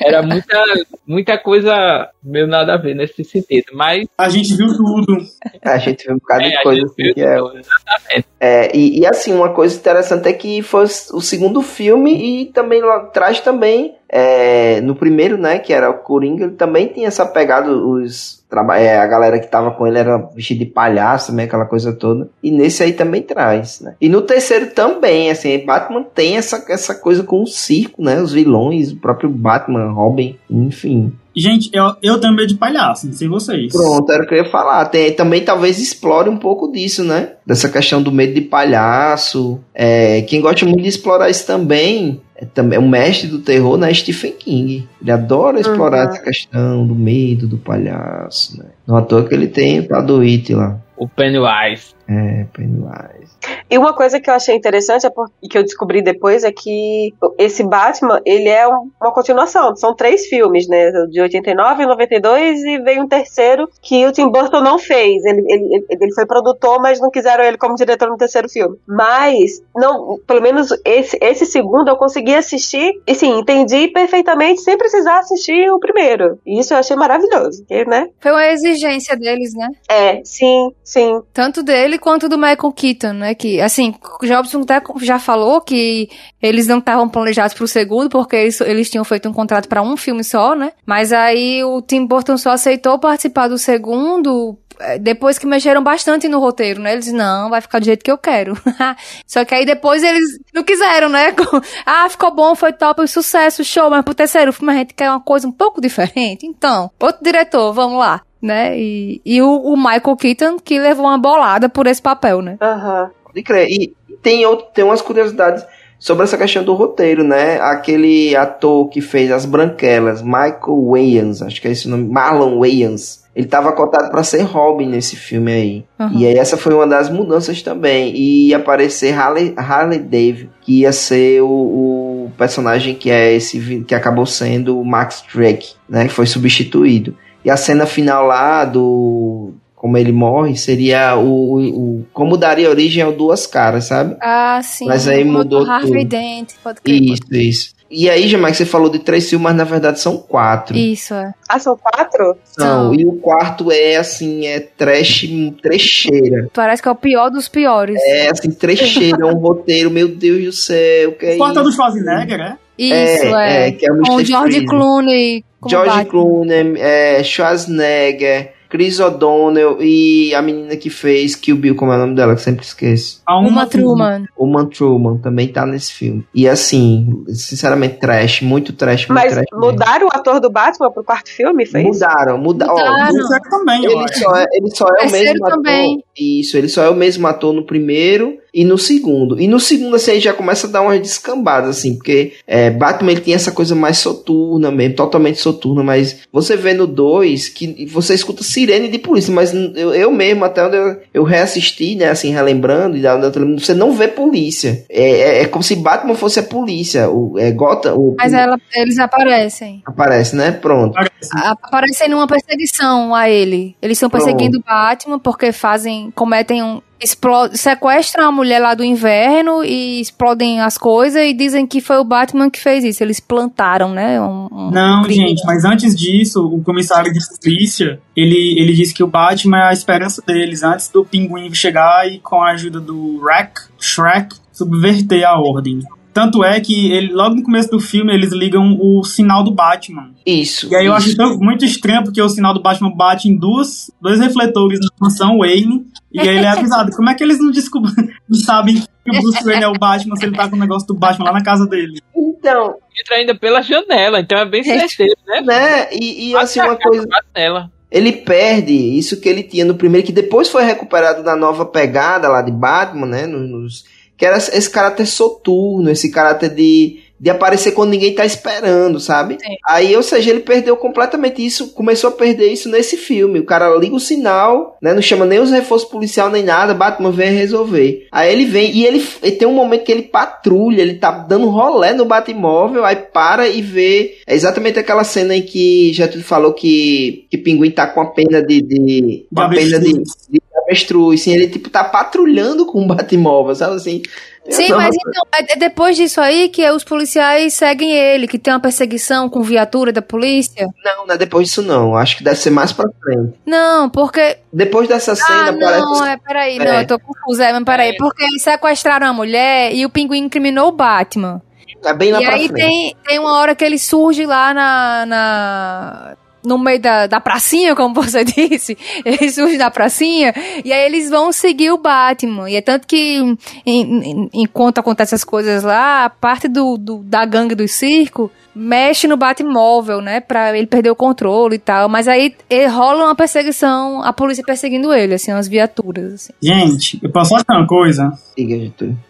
Era muita, muita coisa meio nada a ver nesse sentido. Mas A gente viu tudo. A gente vê um bocado é, de coisa assim viu que é, tudo, exatamente. É, e, e, assim, uma coisa interessante é que foi o segundo filme e também lá atrás também, é, no primeiro, né, que era o Coringa, ele também tinha essa pegada, os, é, a galera que tava com ele era vestida de palhaço também, aquela coisa toda. E nesse aí também traz, né. E no terceiro também, assim, Batman tem essa, essa coisa com o circo, né, os vilões, o próprio Batman, Robin, enfim. Gente, eu, eu tenho medo de palhaço, não sei vocês. Pronto, era o que eu ia falar. Tem, também talvez explore um pouco disso, né? Dessa questão do medo de palhaço. É, quem gosta muito de explorar isso também é também o mestre do terror, né? Stephen King. Ele adora explorar Uhum. essa questão do medo do palhaço, né? Não à toa que ele tem o It lá. O Pennywise. É, Pennywise. E uma coisa que eu achei interessante é por- e que eu descobri depois é que esse Batman, ele é um- uma continuação. São três filmes, né? De 89, 92 e veio um terceiro que o Tim Burton não fez. Ele, ele, ele- foi produtor, mas não quiseram ele como diretor no terceiro filme. Mas, não, pelo menos esse, esse segundo eu consegui assistir e sim, entendi perfeitamente sem precisar assistir o primeiro. E isso eu achei maravilhoso, porque, né? Foi uma exigência deles, né? É, sim, sim. Tanto dele quanto do Michael Keaton, né? Que, assim, o Jobson até já falou que eles não estavam planejados pro segundo, porque eles, eles tinham feito um contrato pra um filme só, né? Mas aí o Tim Burton só aceitou participar do segundo é, depois que mexeram bastante no roteiro, né? Eles, não, vai ficar do jeito que eu quero. [laughs] Só que aí depois eles não quiseram, né? [laughs] ah, ficou bom, foi top, sucesso, show, mas pro terceiro filme a gente quer uma coisa um pouco diferente. Então, outro diretor, vamos lá. Né? E, e o, o Michael Keaton que levou uma bolada por esse papel, né? Aham. Pode crer. E tem, outro, tem umas curiosidades sobre essa questão do roteiro, né? Aquele ator que fez As Branquelas, Michael Wayans, acho que é esse o nome, Marlon Wayans. Ele estava cotado para ser Robin nesse filme aí. Uhum. E aí essa foi uma das mudanças também. E ia aparecer Harley, Harley Dave, que ia ser o, o personagem que é esse que acabou sendo o Max Drake, né? Que foi substituído. E a cena final lá do como ele morre seria o, o, o- como daria origem ao Duas Caras, sabe? Ah, sim. Mas aí O mudou Harvey tudo. Dent, pode crer. Isso, isso. E aí, Jamaica, você falou de três filmes, mas na verdade são quatro. Isso, é. Ah, são quatro? São. São. E o quarto é assim, é trash, trecheira. Parece que é o pior dos piores. É assim, trecheira, é um roteiro, meu Deus do céu, que é O quarto é isso? do Schwarzenegger, é? Isso, é. é, que é o Com Mr. George Freeze. Clooney. George Batman. Clooney, é, Schwarzenegger, Chris O'Donnell e a menina que fez Kill Bill, como é o nome dela, que eu sempre esqueço. A Uma Truman. Uma Truman também tá nesse filme. E assim, sinceramente, trash, muito trash, muito Mas trash. mesmo. mudaram o ator do Batman pro quarto filme, foi isso? Mudaram, muda, ó, Mudaram. Terceiro também, Ele só, é, ele só é o mesmo ator. também. Isso, ele só é o mesmo ator no primeiro e no segundo. E no segundo, assim, aí já começa a dar umas descambadas, assim, porque é, Batman ele tem essa coisa mais soturna mesmo, totalmente soturna, mas você vê no 2 que você escuta sirene de polícia, mas eu, eu mesmo, até onde eu, eu reassisti, né, assim, relembrando, e da- da- você não vê polícia. É, é, é como se Batman fosse a polícia. O, é Gotham, o, Mas ela, eles aparecem. aparece, né? Pronto. Aparecem numa perseguição a ele. Eles estão perseguindo o Batman porque fazem, cometem um. Explo, sequestram a mulher lá do inverno e explodem as coisas e dizem que foi o Batman que fez isso. Eles plantaram, né? Um, um Não, crime. gente, mas antes disso, o comissário de justiça, ele, ele disse que o Batman é a esperança deles, antes do pinguim chegar e com a ajuda do Wreck, Shrek, subverter a ordem. Tanto é que ele, logo no começo do filme eles ligam o sinal do Batman. Isso. E aí eu isso. acho tão- muito estranho porque o sinal do Batman bate em duas, dois refletores na mansão Wayne e aí ele é avisado. Como é que eles não descobrem, [laughs] não sabem que o Bruce Wayne é o Batman se ele tá com o negócio do Batman lá na casa dele? Então, Entra ainda pela janela, então é bem certeiro, né? né? E, e assim, uma coisa. Nela. Ele perde isso que ele tinha no primeiro, que depois foi recuperado na nova pegada lá de Batman, né? Nos, nos- que era esse caráter soturno, esse caráter de, de aparecer quando ninguém tá esperando, sabe? Sim. Aí, ou seja, ele perdeu completamente isso, começou a perder isso nesse filme. O cara liga o sinal, né? Não chama nem os reforços policial nem nada, Batman vem resolver. Aí ele vem e ele, ele tem um momento que ele patrulha, ele tá dando rolé no Batmóvel, aí para e vê. É exatamente aquela cena em que já tu falou que, que Pinguim tá com a pena de. de pena de, de avestruz. Sim, ele tipo tá patrulhando com o Batmóvel, sabe assim? Sim, mas então, é depois disso aí que os policiais seguem ele, que tem uma perseguição com viatura da polícia. Não, não é depois disso não. Acho que deve ser mais pra frente. Não, porque. Depois dessa cena, Ah, não, parece. é, peraí, É. não, eu tô confusa, é, mas peraí, É. porque eles sequestraram a mulher e o pinguim incriminou o Batman. É bem lá e pra aí frente. tem, tem uma hora que ele surge lá na. na no meio da, da pracinha, como você [laughs] disse, ele surge da pracinha, e aí eles vão seguir o Batman. E é tanto que, em- em- enquanto acontecem essas coisas lá, parte do, do- da gangue do circo mexe no Batmóvel, né, pra ele perder o controle e tal. Mas aí rola uma perseguição, a polícia perseguindo ele, assim, umas viaturas, assim. Gente, eu posso falar uma coisa?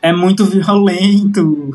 É muito violento. [laughs]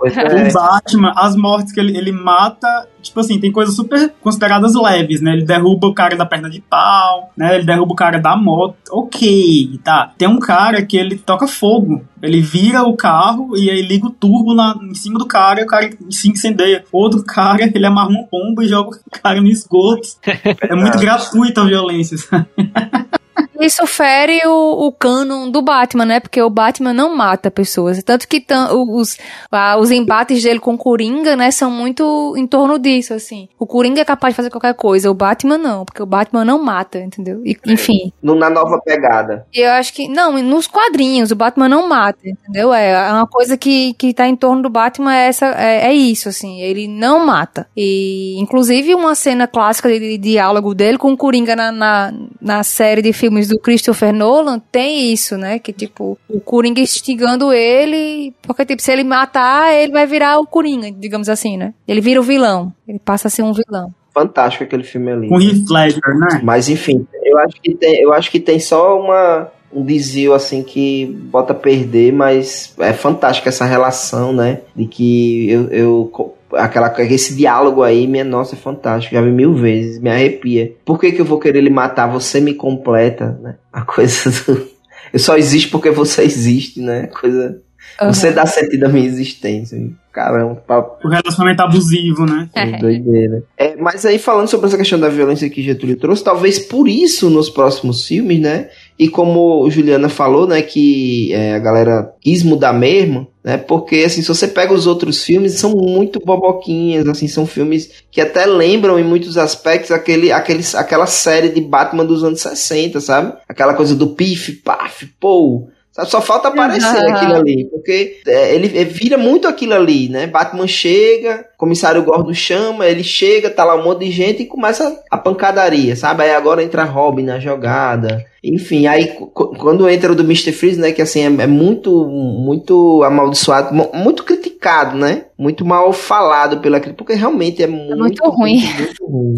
O. Batman, as mortes que ele, ele mata, tipo assim, tem coisas super consideradas leves, né? Ele derruba o cara da perna de pau, né? Ele derruba o cara da moto. Ok, tá. Tem um cara que ele toca fogo. Ele vira o carro e aí liga o turbo na, em cima do cara e o cara se incendeia. Outro cara, ele amarra uma pomba e joga o cara no esgoto. [laughs] É muito gratuita a violência, sabe? [laughs] Isso fere o, o cânon do Batman, né? Porque o Batman não mata pessoas. Tanto que os, ah, os embates dele com o Coringa, né, são muito em torno disso, assim. O Coringa é capaz de fazer qualquer coisa, o Batman não, porque o Batman não mata, entendeu? E, enfim. No- na nova pegada. Eu acho que. Não, nos quadrinhos, o Batman não mata, entendeu? É uma coisa que, que tá em torno do Batman é, essa, é, é isso, assim. Ele não mata. E, inclusive, uma cena clássica de, de diálogo dele com o Coringa na, na, na série de filmes do Christopher Nolan, tem isso, né? Que, tipo, o Coringa instigando ele, porque, tipo, se ele matar, ele vai virar o Coringa, digamos assim, né? Ele vira o vilão. Ele passa a ser um vilão. Fantástico aquele filme ali. Com Heath Ledger, né? Mas enfim, eu acho que tem, eu acho que tem só uma um desvio assim que bota a perder, mas é fantástico essa relação, né? De que eu, eu aquela esse diálogo aí, minha nossa, é fantástico. Já vi mil vezes, me arrepia. Por que que eu vou querer lhe matar? Você me completa, né? A coisa [laughs] do eu só existo porque você existe, né? A coisa Uhum. Você dá sentido à minha existência. Caramba, papo. O relacionamento abusivo, né? É. Doideira. É, mas aí, falando sobre essa questão da violência que Getúlio trouxe, talvez por isso nos próximos filmes, né? E como Juliana falou, né, que é, a galera quis mudar mesmo, né, porque assim, se você pega os outros filmes, são muito boboquinhas, assim, são filmes que até lembram em muitos aspectos aquele, aquele, aquela série de Batman dos anos 60, sabe? Aquela coisa do pif, paf, pou, só falta aparecer uhum. aquilo ali, porque é, ele, ele, vira muito aquilo ali, né? Batman chega, comissário Gordon chama, ele chega, tá lá um monte de gente e começa a pancadaria, sabe? Aí agora entra Robin na jogada. Enfim, aí quando entra o do Mr. Freeze, né, que assim é, é, muito muito amaldiçoado, muito criticado, né? Muito mal falado pela crítica, porque realmente é, é muito, muito, ruim. Muito, muito ruim.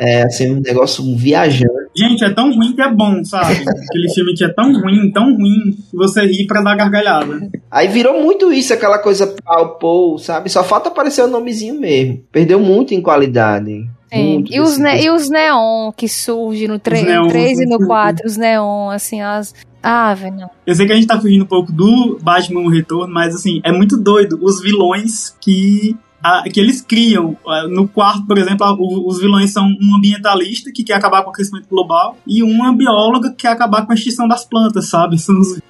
é assim um negócio viajante. Gente, é tão ruim que é bom, sabe? Aquele filme que é tão ruim, tão ruim, que você ri pra dar gargalhada. Aí virou muito isso, aquela coisa pau, pau, sabe? Só falta aparecer o nomezinho mesmo. Perdeu muito em qualidade. Sim. E os, ne e os neon que surgem no 3, 3 e no 4, os neon, assim, as. Ah, velho. Eu sei que a gente tá fugindo um pouco do Batman Retorno, mas assim, é muito doido os vilões que que eles criam. No quarto, por exemplo, os vilões são um ambientalista que quer acabar com o aquecimento global e uma bióloga que quer acabar com a extinção das plantas, sabe? São os...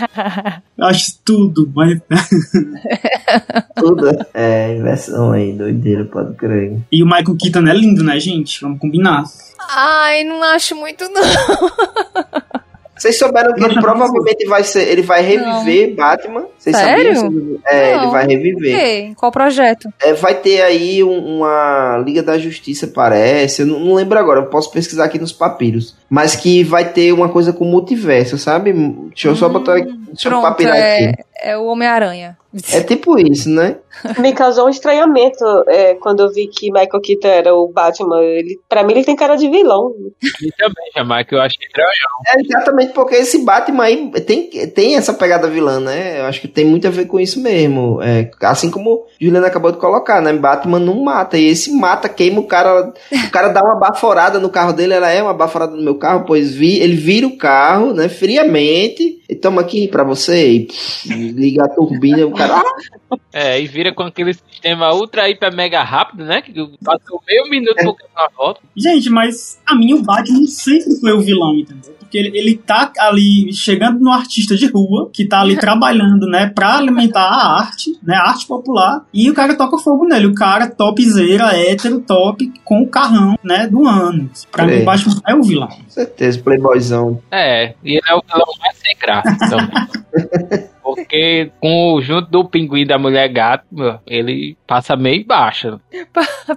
[laughs] Acho tudo, mas. [laughs] tudo. É, inversão aí, doideira, pode crer. E o Michael Keaton é lindo, né, gente? Vamos combinar. Ai, não acho muito, não. [laughs] Vocês souberam que ele provavelmente vai ser. Ele vai reviver não. Batman. Vocês Sério? sabiam? É, não. ele vai reviver. Okay. Qual projeto? É, vai ter aí um, uma Liga da Justiça, parece. Eu não, não, lembro agora, eu posso pesquisar aqui nos papiros. Mas que vai ter uma coisa com multiverso, sabe? Deixa eu só botar aqui. Deixa Pronto, eu papirar é, aqui. É o Homem-Aranha. É tipo isso, né? Me causou um estranhamento é, quando eu vi que Michael Keaton era o Batman. Ele, pra mim, ele tem cara de vilão. E também, Jamar, que eu achei estranho. É exatamente porque esse Batman aí tem, tem essa pegada vilã, né? Eu acho que tem muito a ver com isso mesmo. É, assim como Juliana acabou de colocar, né? Batman não mata. E esse mata, queima o cara. O cara dá uma baforada no carro dele. Ela é uma baforada no meu carro, pois vi, ele vira o carro, né? Friamente. E toma aqui pra você. E pff, liga a turbina. O cara é, e vira com aquele sistema ultra, hiper, mega rápido, né? Que passou meio minuto por na volta. Gente, mas a mim o Batman sempre foi o vilão, entendeu? Porque ele, ele tá ali chegando no artista de rua, que tá ali [laughs] trabalhando, né, pra alimentar a arte, né, a arte popular, e o cara toca fogo nele. O cara topzera, hétero, top, com o carrão, né, do ano. Pra é. mim, o Batman é o vilão. Com certeza, playboyzão. É, e ele é o vilão mais sem graça também. [laughs] Porque com o junto do pinguim da mulher gato, ele passa meio baixo.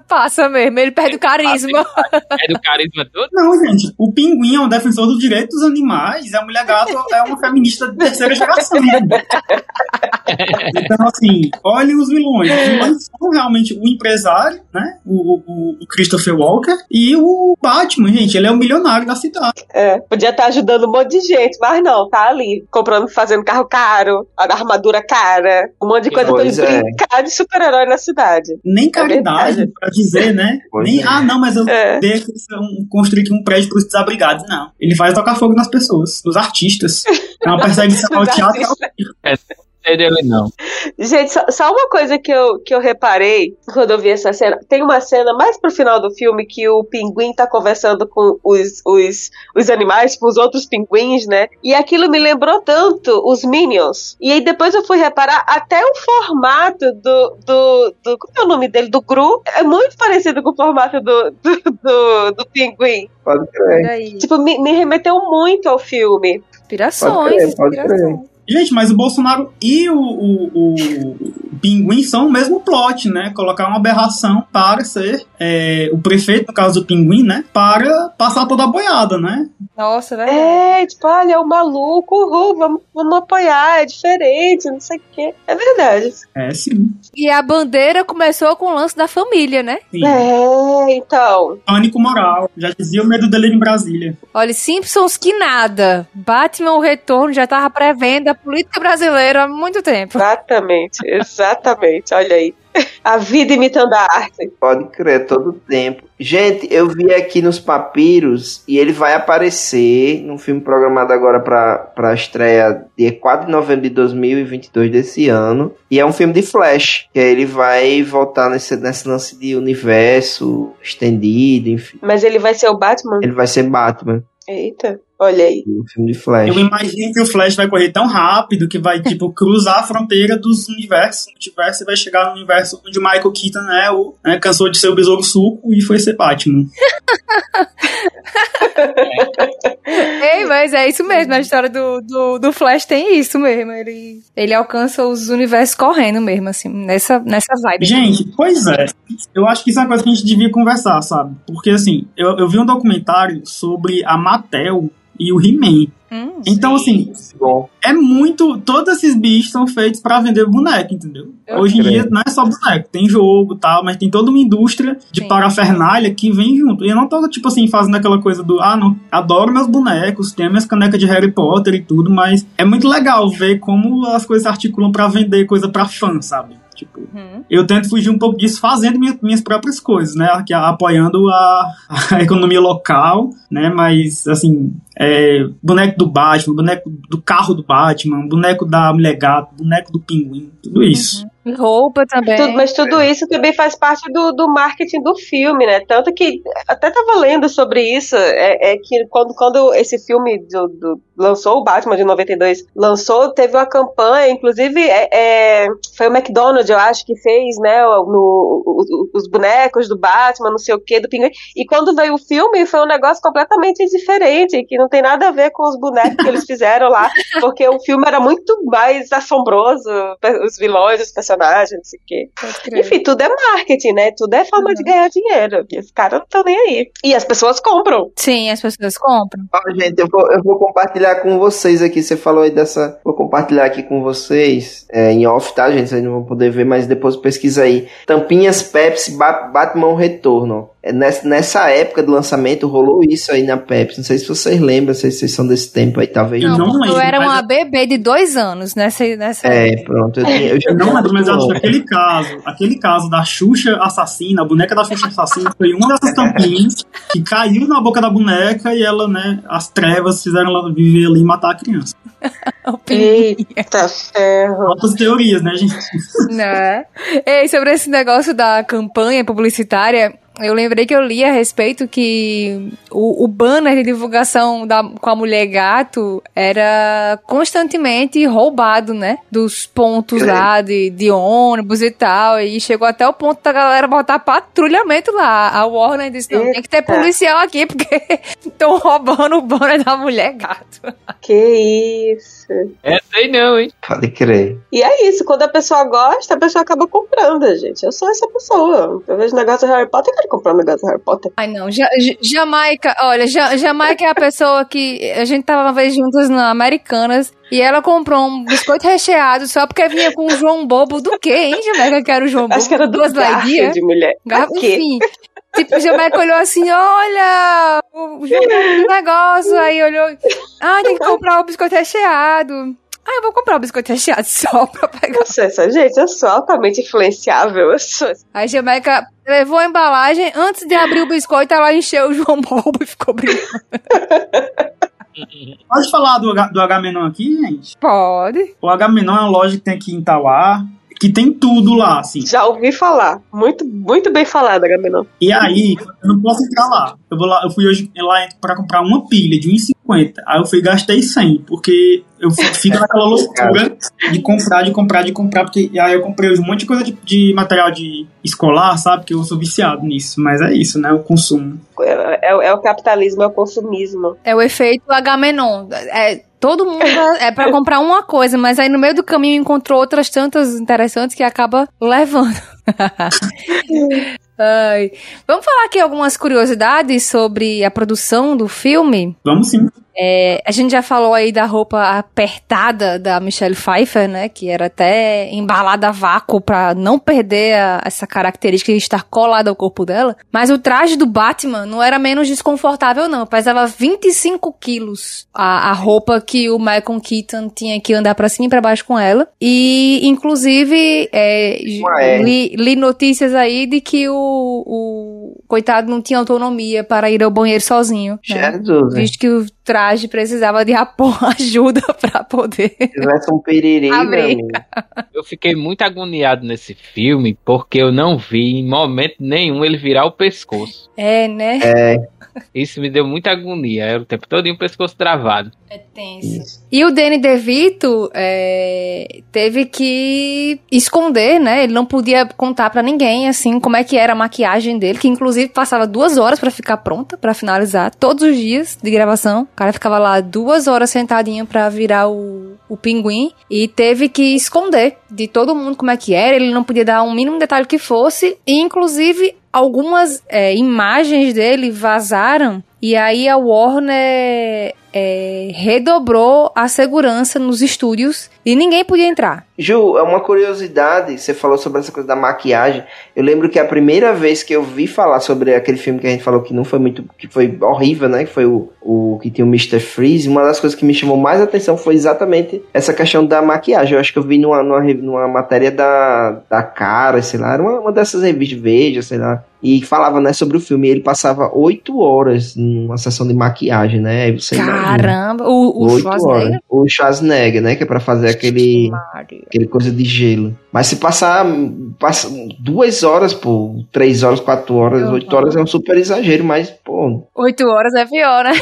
passa mesmo, ele perde o carisma. Perde o carisma todo? Não, gente. O pinguim é um defensor do direito dos animais, a mulher gato é uma feminista de terceira geração. então, assim, olhem os vilões. Os vilões são realmente o empresário, né? O, o, o, Christopher Walker e o Batman, gente. Ele é o milionário da cidade. É, podia estar ajudando um monte de gente, mas não, tá ali comprando, fazendo carro caro a armadura cara, um monte de coisa pois pra ele é. brincar de super-herói na cidade. Nem é caridade, é pra dizer, né? Nem, é. ah, não, mas eu é. deixo construir aqui um prédio pros desabrigados. Não. Ele faz tocar fogo nas pessoas, nos artistas. É uma perseguição ao teatro. É, sei dele, não. Gente, só, só, uma coisa que eu, que eu reparei quando eu vi essa cena. Tem uma cena mais pro final do filme que o pinguim tá conversando com os, os, os animais, com os outros pinguins, né? E aquilo me lembrou tanto os Minions. E aí depois eu fui reparar até o formato do. do, do como é o nome dele? Do Gru. É muito parecido com o formato do, do, do, do pinguim. Pode crer. Tipo, me, me remeteu muito ao filme. Inspirações. Pode crer, pode crer. Gente, mas o Bolsonaro e o, o, o Pinguim são o mesmo plot, né? Colocar uma aberração para ser é, o prefeito, no caso do Pinguim, né? Para passar toda a boiada, né? Nossa, velho. É, tipo, olha, é o maluco, uhul, vamos, vamos apoiar, é diferente, não sei o quê. É verdade. É, sim. E a bandeira começou com o lance da família, né? sim. É, então. Pânico moral. Já dizia o medo dele em Brasília. Olha, Simpsons que nada. Batman o Retorno já tava prevendo a política brasileira há muito tempo. Exatamente, exatamente. Olha aí. A vida imitando a arte. Pode crer, todo tempo. Gente, eu vi aqui nos papiros e ele vai aparecer num filme programado agora para a estreia dia 4 de novembro de 2022 desse ano. E é um filme de Flash, que aí ele vai voltar nesse, nesse lance de universo estendido, enfim. Mas ele vai ser o Batman? Ele vai ser Batman, Eita, olha aí. um filme de Flash. Eu imagino que o Flash vai correr tão rápido que vai, tipo, [laughs] cruzar a fronteira dos universos, multiverso, e vai chegar no universo onde o Michael Keaton, né, o, né, cansou de ser o Besouro Suco e foi ser Batman. [laughs] Ei, mas é isso mesmo, a história do, do, do Flash tem isso mesmo. Ele, ele alcança os universos correndo mesmo, assim, nessa, nessa vibe. Gente, pois é. Eu acho que isso é uma coisa que a gente devia conversar, sabe? Porque, assim, eu, eu vi um documentário sobre a Mattel e o He-Man. Hum, Então, assim, Bom, é muito. Todos esses bichos são feitos pra vender boneco, entendeu? Eu Hoje em dia não é só boneco, tem jogo e tal, mas tem toda uma indústria de Sim. parafernália que vem junto. E eu não tô, tipo assim, fazendo aquela coisa do, ah, não, adoro meus bonecos, tenho minhas canecas de Harry Potter e tudo, mas é muito legal ver como as coisas se articulam pra vender coisa pra fã, sabe? Tipo, Uhum. eu tento fugir um pouco disso fazendo minha- minhas próprias coisas, né? Apoiando a, a [laughs] economia local, né? Mas, assim, é, boneco do Batman, boneco do carro do Batman, boneco da Mulher Gato, boneco do Pinguim, tudo isso. E roupa também. Tudo- mas tudo isso também faz parte do, do marketing do filme, né? Tanto que até tava lendo sobre isso, é, é que quando, quando esse filme do, do- lançou, o Batman de 92, lançou, teve uma campanha, inclusive é, é, foi o McDonald's, eu acho, que fez, né, no, o- o- os bonecos do Batman, não sei o que, do Pinguim. E quando veio o filme, foi um negócio completamente diferente, que não tem nada a ver com os bonecos que eles fizeram lá, porque o filme era muito mais assombroso, os vilões, os personagens, não sei o quê. Enfim, tudo é marketing, né? Tudo é forma de ganhar dinheiro. E os caras não estão nem aí. E as pessoas compram. Sim, as pessoas compram. Ó, gente, eu vou, eu vou compartilhar com vocês aqui. Você falou aí dessa. Vou compartilhar aqui com vocês. É, em off, tá, gente? Vocês não vão poder ver, mas depois pesquisa aí. Tampinhas Pepsi Ba- Batman Retorno. É, nessa, nessa época do lançamento rolou isso aí na Pepsi. Não sei se vocês lembram, se vocês são desse tempo aí, talvez. Eu não porque eu lembro, era uma bebê de dois anos nessa. nessa... É, pronto. Eu, tinha, eu já Eu não lembro, mas eu acho que aquele caso, aquele caso da Xuxa assassina, a boneca da Xuxa assassina, foi uma dessas tampinhas que caiu na boca da boneca e ela, né, as trevas fizeram ela viver ali e matar a criança. [laughs] Eita ferro. Outras teorias, né, gente? Né? Ei, sobre esse negócio da campanha publicitária, eu lembrei que eu li a respeito que o, o banner de divulgação da, com a mulher gato era constantemente roubado, né? Dos pontos lá de, de ônibus e tal. E chegou até o ponto da galera botar patrulhamento lá. A Warner disse: não, tem que ter Eita. policial aqui, porque [laughs] estão roubando o banner da mulher gato. Que isso. É, sei não, hein? Pode crer. E é isso, quando a pessoa gosta, a pessoa acaba comprando, gente. Eu sou essa pessoa. Eu vejo negócio do Harry Potter, eu quero comprar um negócio do Harry Potter. Ai, não. Ja- Ja- Jamaica, olha, Ja- Jamaica é a pessoa que. A gente tava uma vez juntas na Americanas e ela comprou um biscoito recheado só porque vinha com o João Bobo do quê, hein, Jamaica? Que era o João Bobo. Acho que era do Duas Laidia. de mulher. Gar- Pra quê? Enfim. Tipo, Jamaica olhou assim, olha, o negócio. Aí olhou, ah, tem que comprar o biscoito recheado. Ah, eu vou comprar o biscoito recheado [laughs] só pra pegar. Sou essa, gente, eu sou altamente influenciável. Eu sou Aí Jamaica levou a embalagem, antes de abrir o biscoito, ela encheu o João Bobo e ficou brincando. Pode falar do, H- do Agamenon aqui, gente? Pode. O Agamenon é uma loja que tem aqui em Itauá, que tem tudo lá, assim. Já ouvi falar. Muito, muito bem falado, Agamenon. E aí, eu não posso entrar lá. Eu, vou lá, eu fui hoje lá pra comprar uma pilha de 1,50. Aí eu fui e gastei 100, porque eu fi- fico [laughs] naquela loucura de comprar, de comprar, de comprar. Porque aí eu comprei hoje um monte de coisa de, de material de escolar, sabe? Que eu sou viciado nisso. Mas é isso, né? O consumo. É, é- é o capitalismo, é o consumismo. É o efeito Agamenon. É, Todo mundo é, é para comprar uma coisa, mas aí no meio do caminho encontrou outras tantas interessantes que acaba levando. [laughs] Ai. Vamos falar aqui algumas curiosidades sobre a produção do filme? Vamos sim. É, a gente já falou aí da roupa apertada da Michelle Pfeiffer, né? Que era até embalada a vácuo pra não perder a, essa característica de estar colada ao corpo dela. Mas o traje do Batman não era menos desconfortável, não. Pesava 25 quilos a, a roupa que o Michael Keaton tinha que andar pra cima e pra baixo com ela. E, inclusive, é, li, li, notícias aí de que o, o coitado não tinha autonomia para ir ao banheiro sozinho. Né? Jesus. Visto que o traje precisava de [laughs] ajuda para poder. Se tivesse um pererê, Eu fiquei muito agoniado nesse filme porque eu não vi em momento nenhum ele virar o pescoço. É, né? É. Isso me deu muita agonia. Era o tempo todo o pescoço travado. É tenso. E o Danny DeVito é, teve que esconder, né? Ele não podia contar para ninguém, assim, como é que era a maquiagem dele, que inclusive passava duas horas para ficar pronta, para finalizar, todos os dias de gravação. O cara ficava lá duas horas sentadinho para virar o, o pinguim e teve que esconder de todo mundo como é que era. Ele não podia dar um mínimo detalhe que fosse, e inclusive algumas é, imagens dele vazaram e aí a Warner é, redobrou a segurança nos estúdios e ninguém podia entrar. Ju, é uma curiosidade, você falou sobre essa coisa da maquiagem. Eu lembro que a primeira vez que eu vi falar sobre aquele filme que a gente falou que não foi muito, que foi horrível, né? Que foi o, o que tinha o Mr. Freeze. Uma das coisas que me chamou mais atenção foi exatamente essa questão da maquiagem. Eu acho que eu vi numa, numa, numa matéria da, da cara, sei lá, era uma, uma dessas revistas Veja, sei lá. E falava, né, sobre o filme. E ele passava oito horas numa sessão de maquiagem, né? Aí você Caramba! O, o Schwarzenegger? Horas. O Schwarzenegger, né? Que é pra fazer aquele, aquele coisa de gelo. Mas se passar, passa duas horas, pô, três horas, quatro horas, oito horas é um super exagero, mas, pô. Oito horas é pior, né?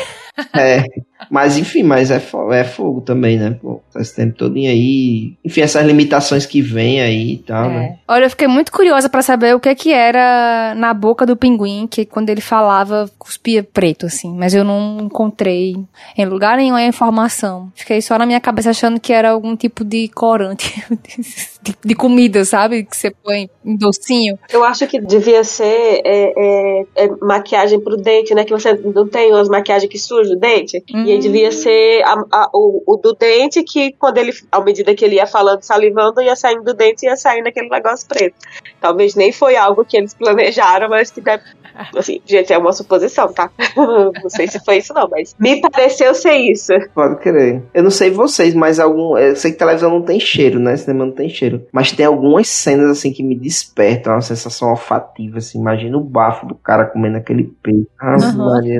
É. [laughs] Mas enfim, mas é, fogo, é fogo também, né? Pô, tá esse tempo todo aí. Enfim, essas limitações que vem aí e tal, é. né? Olha, eu fiquei muito curiosa para saber o que que era na boca do pinguim, que quando ele falava, cuspia preto, assim. Mas eu não encontrei em lugar nenhum a informação. Fiquei só na minha cabeça achando que era algum tipo de corante [laughs] de, de comida, sabe? Que você põe em docinho. Eu acho que devia ser é, é, é maquiagem pro dente, né? Que você não tem umas maquiagens que suja o dente. Hum. E aí devia ser a, a, o, o, do dente que, quando ele, à medida que ele ia falando, salivando, ia saindo do dente e ia saindo aquele negócio preto. Talvez nem foi algo que eles planejaram, mas que deve. [laughs] Assim, gente, é uma suposição, tá? [laughs] não sei se foi isso, não, mas me pareceu ser isso. Pode crer. Eu não sei vocês, mas algum. Eu sei que televisão não tem cheiro, né? Cinema não tem cheiro. Mas tem algumas cenas, assim, que me despertam uma sensação olfativa, assim. Imagina o bafo do cara comendo aquele peixe. Ah, uhum. Maria,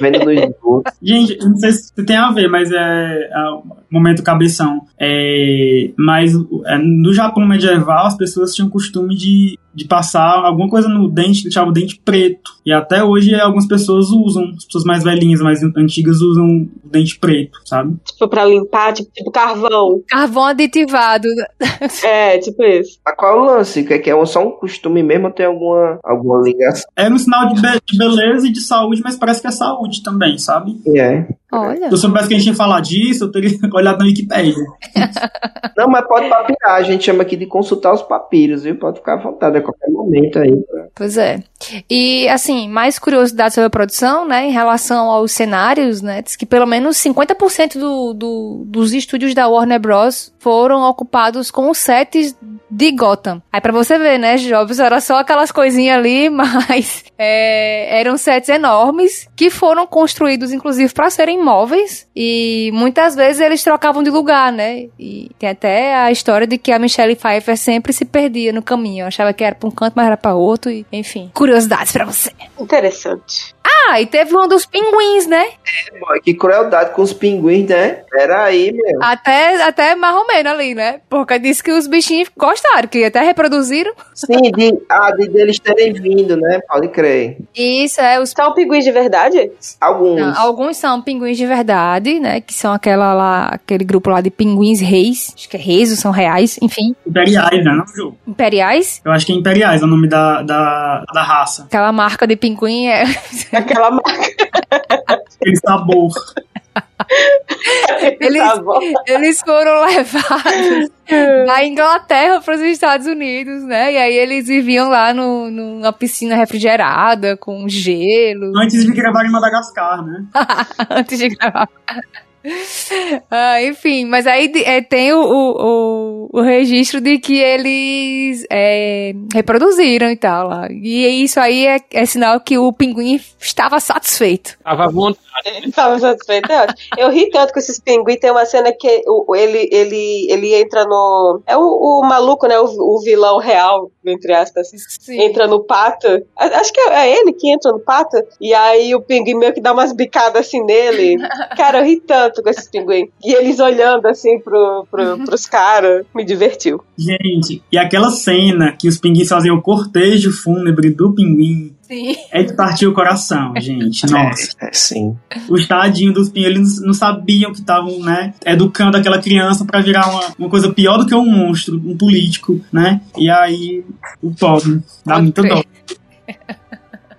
vendo no esgoto. Gente, não sei se tem a ver, mas é, é momento cabeção. É, mas é, no Japão medieval as pessoas tinham costume de, de passar alguma coisa no dente, deixava o dente preto. E até hoje algumas pessoas usam, as pessoas mais velhinhas, mais antigas usam o dente preto, sabe? Tipo pra limpar, tipo, tipo carvão. Carvão aditivado. [laughs] é, tipo isso. Mas qual é o lance? Que é, que é só um costume mesmo ou tem alguma, alguma ligação? É um sinal de, be de beleza e de saúde, mas parece que é saúde também, sabe? É. Olha. Se eu soubesse que a gente ia falar disso, eu teria [laughs] olhado na Wikipedia. [laughs] Não, mas pode papirar. A gente chama aqui de consultar os papiros, viu? Pode ficar à vontade a qualquer momento aí. Pois é. E, assim, mais curiosidade sobre a produção, né? Em relação aos cenários, né? Diz que pelo menos 50% do, do, dos estúdios da Warner Bros. foram ocupados com os sets de Gotham. Aí pra você ver, né, Jobs, era só aquelas coisinhas ali, [laughs] mas é, eram sets enormes que foram construídos, inclusive, para serem móveis e muitas vezes eles trocavam de lugar, né? E tem até a história de que a Michelle Pfeiffer sempre se perdia no caminho. Eu achava que era pra um canto, mas era pra outro e, enfim. Curiosidades para você. Interessante. Ah, e teve um dos pinguins, né? É, boy, que crueldade com os pinguins, né? Era aí, meu. Até, até mais ou menos ali, né? Porque disse que os bichinhos gostaram, que até reproduziram. Sim, de, ah, de, deles terem vindo, né? Pode crer. Isso, é. Os... São pinguins de verdade? Alguns. Não, alguns são pinguins de verdade, né? Que são aquela lá, aquele grupo lá de pinguins reis. Acho que é reis ou são reais, enfim. Imperiais, né, não, Ju? Imperiais? Eu acho que é imperiais é o nome da, da, da raça. Aquela marca de pinguim é. [laughs] Aquela marca. Aquele sabor. Eles, Tá bom. eles foram levados da Inglaterra para os Estados Unidos, né? E aí eles viviam lá no, numa piscina refrigerada, com gelo, Antes de gravar em Madagascar, né? [laughs] antes de gravar. Ah, enfim, mas aí é, tem o, o, o, o registro de que eles é, reproduziram e tal lá. E isso aí é, é sinal que o pinguim estava satisfeito. Tava à vontade. Ele tava satisfeito, é. Eu ri tanto com esses pinguins. Tem uma cena que o, ele, ele, ele entra no. É o, o maluco, né? O, o vilão real, entre aspas. Entra no pato. Acho que é ele que entra no pato. E aí o pinguim meio que dá umas bicadas assim nele. [laughs] Cara, eu ri tanto com esses pinguins. E eles olhando assim pro, pro, pros caras. Me divertiu. Gente, e aquela cena que os pinguins faziam o cortejo fúnebre do pinguim Sim. é de partir o coração, gente. Nossa. É, sim. Os tadinhos dos eles não sabiam que estavam, né, educando aquela criança pra virar uma, uma coisa pior do que um monstro, um político, né? E aí, o pobre, dá muita dó.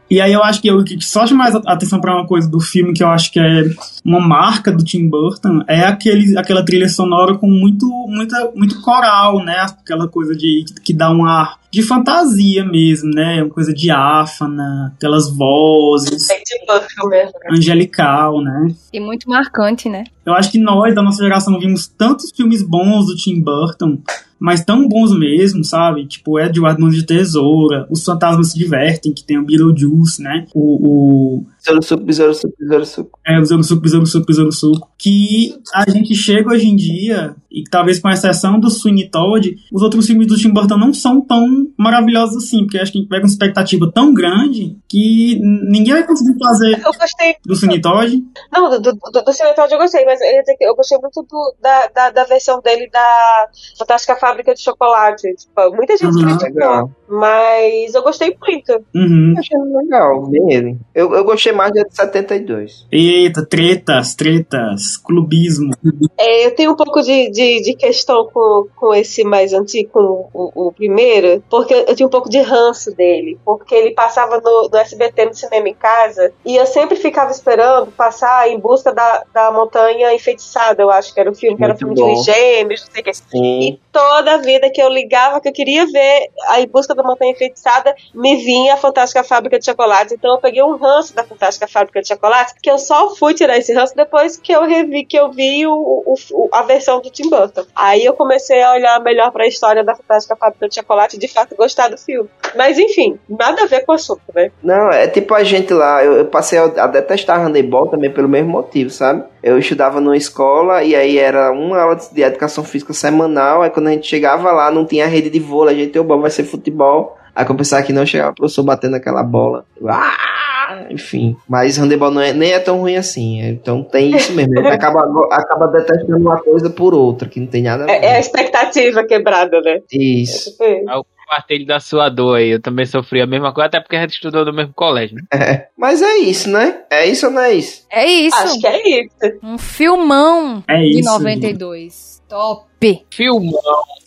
E aí eu acho que eu que só chama mais a- atenção pra uma coisa do filme que eu acho que é uma marca do Tim Burton é aquele, aquela trilha sonora com muito, muita, muito coral, né? Aquela coisa de que dá um ar de fantasia mesmo, né? Uma coisa diáfana, aquelas vozes, É tipo mesmo. angelical, né? E muito marcante, né? Eu acho que nós, da nossa geração, vimos tantos filmes bons do Tim Burton, mas tão bons mesmo, sabe? Tipo, Edward Mãos de Tesoura, Os Fantasmas Se Divertem, que tem o Beetlejuice, né? O, o Besouro suco, besouro suco, besouro suco. é, Besouro Suco, Besouro Suco, Besouro Suco, que a gente chega hoje em dia, e talvez com exceção do Sweeney Todd, os outros filmes do Tim Burton não são tão maravilhosos assim, porque acho que a gente pega uma expectativa tão grande que ninguém vai conseguir fazer Eu gostei do Todd. Não, do, do, do, eu gostei, mas eu, ia dizer que eu gostei muito do- da, da, da versão dele da Fantástica Fábrica de Chocolate. Tipo, muita gente Uhum. criticou, mas eu gostei muito. Uhum. Achei legal, mesmo. Eu, eu gostei mais de 72. Eita, tretas, tretas, clubismo. É, eu tenho um pouco de, de, de questão com, com esse mais antigo, com o, o primeiro, porque eu tinha um pouco de ranço dele, porque ele passava no, no SBT no cinema em casa e eu sempre ficava esperando passar em busca da, da montanha enfeitiçada, eu acho que era o filme, que era o filme bom. de gêmeos, não sei o que. Sim. E toda vida que eu ligava, que eu queria ver a Em Busca da Montanha Enfeitiçada, me vinha a Fantástica Fábrica de Chocolates. Então eu peguei um ranço da Fantástica Fábrica de Chocolates, que eu só fui tirar esse ranço depois que eu revi, que eu vi o, o- o- a versão do Tim Burton. Aí eu comecei a olhar melhor pra história da Fantástica Fábrica de Chocolate de fato gostar do filme. Mas enfim, nada a ver com o assunto, né? Não, é tipo a gente lá, eu, eu passei a, a detestar handebol também pelo mesmo motivo, sabe? Eu estudava numa escola e aí era uma aula de educação física semanal, aí quando a gente chegava lá não tinha rede de vôlei, a gente, bom, vai ser futebol. Aí quando eu pensava que não, chegava o professor batendo aquela bola. Ah! Enfim, mas handebol não é, nem é tão ruim assim, então tem isso mesmo, acaba, acaba detestando uma coisa por outra, que não tem nada a ver. É, é a expectativa quebrada, né? Isso. Tipo isso. Eu compartilho da sua dor aí. Eu também sofri a mesma coisa, até porque a gente estudou no mesmo colégio. né? É. Mas é isso, né? É isso ou não é isso? É isso. Acho que é isso. Um filmão É de isso. 92. Top. Filmão.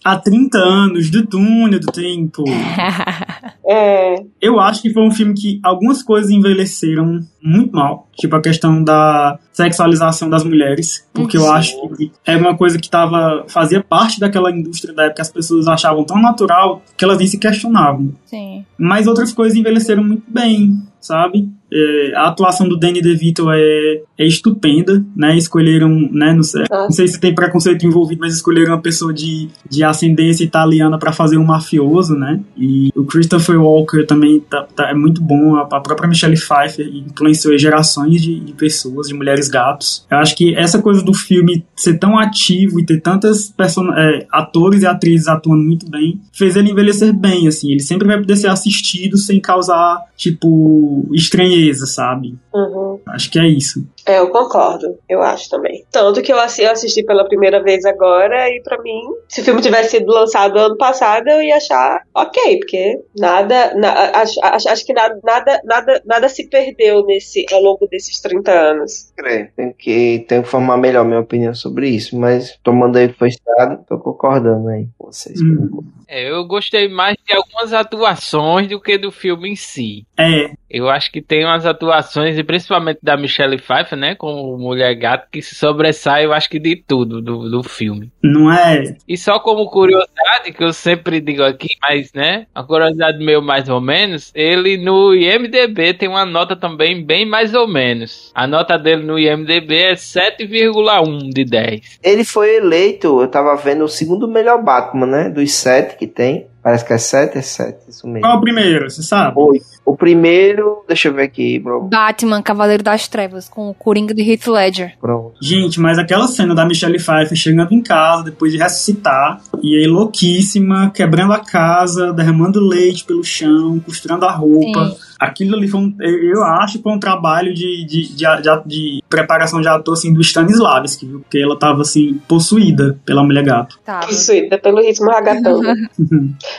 Há 30 anos do túnel do tempo. [laughs] É. Eu acho que foi um filme que algumas coisas envelheceram muito mal. Tipo a questão da sexualização das mulheres. Porque eu Sim. acho que é uma coisa que tava, fazia parte daquela indústria da época. As pessoas achavam tão natural que elas nem se questionavam. Sim. Mas outras coisas envelheceram muito bem, sabe? É, a atuação do Danny DeVito é, é estupenda, né? Escolheram, né? Não sei, Ah. não sei se tem preconceito envolvido, mas escolheram uma pessoa de, de ascendência italiana para fazer um mafioso, né? E o Christopher Walker também tá, tá- é muito bom. A, a própria Michelle Pfeiffer influenciou gerações de, de pessoas, de mulheres gatos. Eu acho que essa coisa do filme ser tão ativo e ter tantas person é, atores e atrizes atuando muito bem fez ele envelhecer bem, assim. Ele sempre vai poder ser assistido sem causar, tipo, estranheza, sabe? Uhum. Acho que é isso. É, eu concordo, eu acho também. Tanto que eu assi- eu assisti pela primeira vez agora e pra mim, se o filme tivesse sido lançado ano passado, eu ia achar ok, porque nada, na- acho, acho, acho que nada, nada, nada, nada se perdeu nesse ao longo desses 30 anos. Creio. Tenho que, tenho que formar melhor minha opinião sobre isso, mas tomando aí o que foi citado, tô concordando aí com vocês. Hum. É, eu gostei mais de algumas atuações do que do filme em si. É, Eu acho que tem umas atuações, e principalmente da Michelle Pfeiffer, né? Com Mulher Gato, que se sobressai, eu acho que de tudo do, do filme. Não é? E só como curiosidade, que eu sempre digo aqui, mas, né? A curiosidade meu mais ou menos, ele no IMDB tem uma nota também bem mais ou menos. A nota dele no IMDB é 7,1 de 10. Ele foi eleito, eu tava vendo, o segundo melhor Batman, né? Dos sete que tem. Parece que é sete, é sete, isso mesmo. Qual é o primeiro, você sabe? Oito. O primeiro, deixa eu ver aqui, bro. Batman, Cavaleiro das Trevas, com o Coringa de Heath Ledger. Pronto. Gente, mas aquela cena da Michelle Pfeiffer chegando em casa depois de ressuscitar, e aí louquíssima, quebrando a casa, derramando leite pelo chão, costurando a roupa. Sim. Aquilo ali foi um, eu acho que foi um trabalho de, de, de, de- de preparação de ator assim, do Stanislavski, viu? Porque ela tava assim, possuída pela mulher gato. Tá. Possuída pelo ritmo ragatão. [laughs]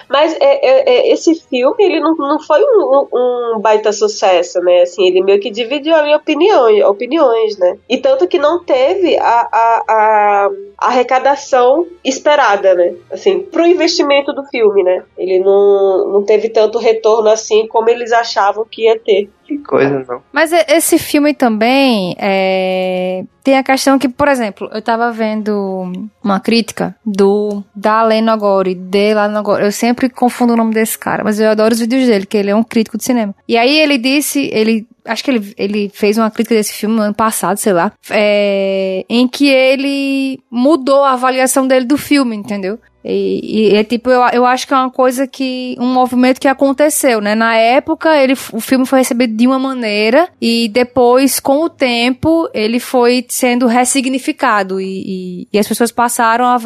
Mas é, é- é- esse filme, ele não, não foi um, um- baita sucesso, né? Assim, ele meio que dividiu ali opiniões, opiniões né? E tanto que não teve a, a, a, a arrecadação esperada, né? Assim, pro investimento do filme, né? Ele não, não teve tanto retorno assim como eles achavam que ia ter. Que coisa, não. Mas esse filme também é, tem a questão que, por exemplo, eu tava vendo uma crítica do da Agori, de Leno Agori. Eu sempre confundo o nome desse cara, mas eu adoro os vídeos dele, que ele é um crítico de cinema. E aí ele disse, ele acho que ele, ele fez uma crítica desse filme no ano passado, sei lá, é, em que ele mudou a avaliação dele do filme, entendeu? E, e é tipo, eu, eu acho que é uma coisa que. um movimento que aconteceu, né? Na época, ele, o filme foi recebido de uma maneira, e depois, com o tempo, ele foi sendo ressignificado. E, e, e as pessoas passaram a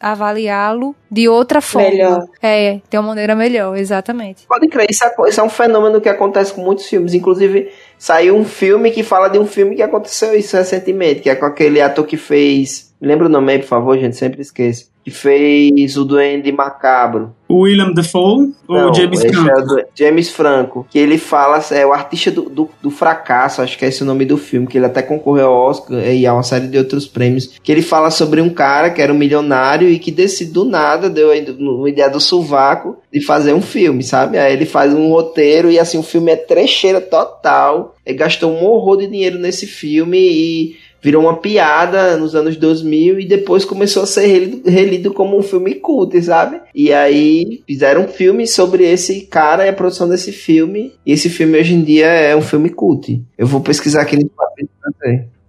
avaliá-lo de outra forma. Melhor. É, de uma maneira melhor, exatamente. Pode crer, isso é, isso é um fenômeno que acontece com muitos filmes. Inclusive, saiu um filme que fala de um filme que aconteceu isso recentemente, que é com aquele ator que fez. Lembra o nome aí, por favor, gente, sempre esqueço. Que fez o Duende Macabro. O William Defoe ou Não, o James esse Franco? é James Franco. Que ele fala, é o artista do, do, do fracasso, acho que é esse o nome do filme, que ele até concorreu ao Oscar e a uma série de outros prêmios. Que ele fala sobre um cara que era um milionário e que desse do nada deu uma ideia do sovaco de fazer um filme, sabe? Aí ele faz um roteiro e assim, o filme é trecheira total. Ele gastou um horror de dinheiro nesse filme e virou uma piada nos anos 2000 e depois começou a ser relido, relido como um filme cult, sabe? E aí fizeram um filme sobre esse cara e a produção desse filme. E esse filme hoje em dia é um filme cult. Eu vou pesquisar aqui no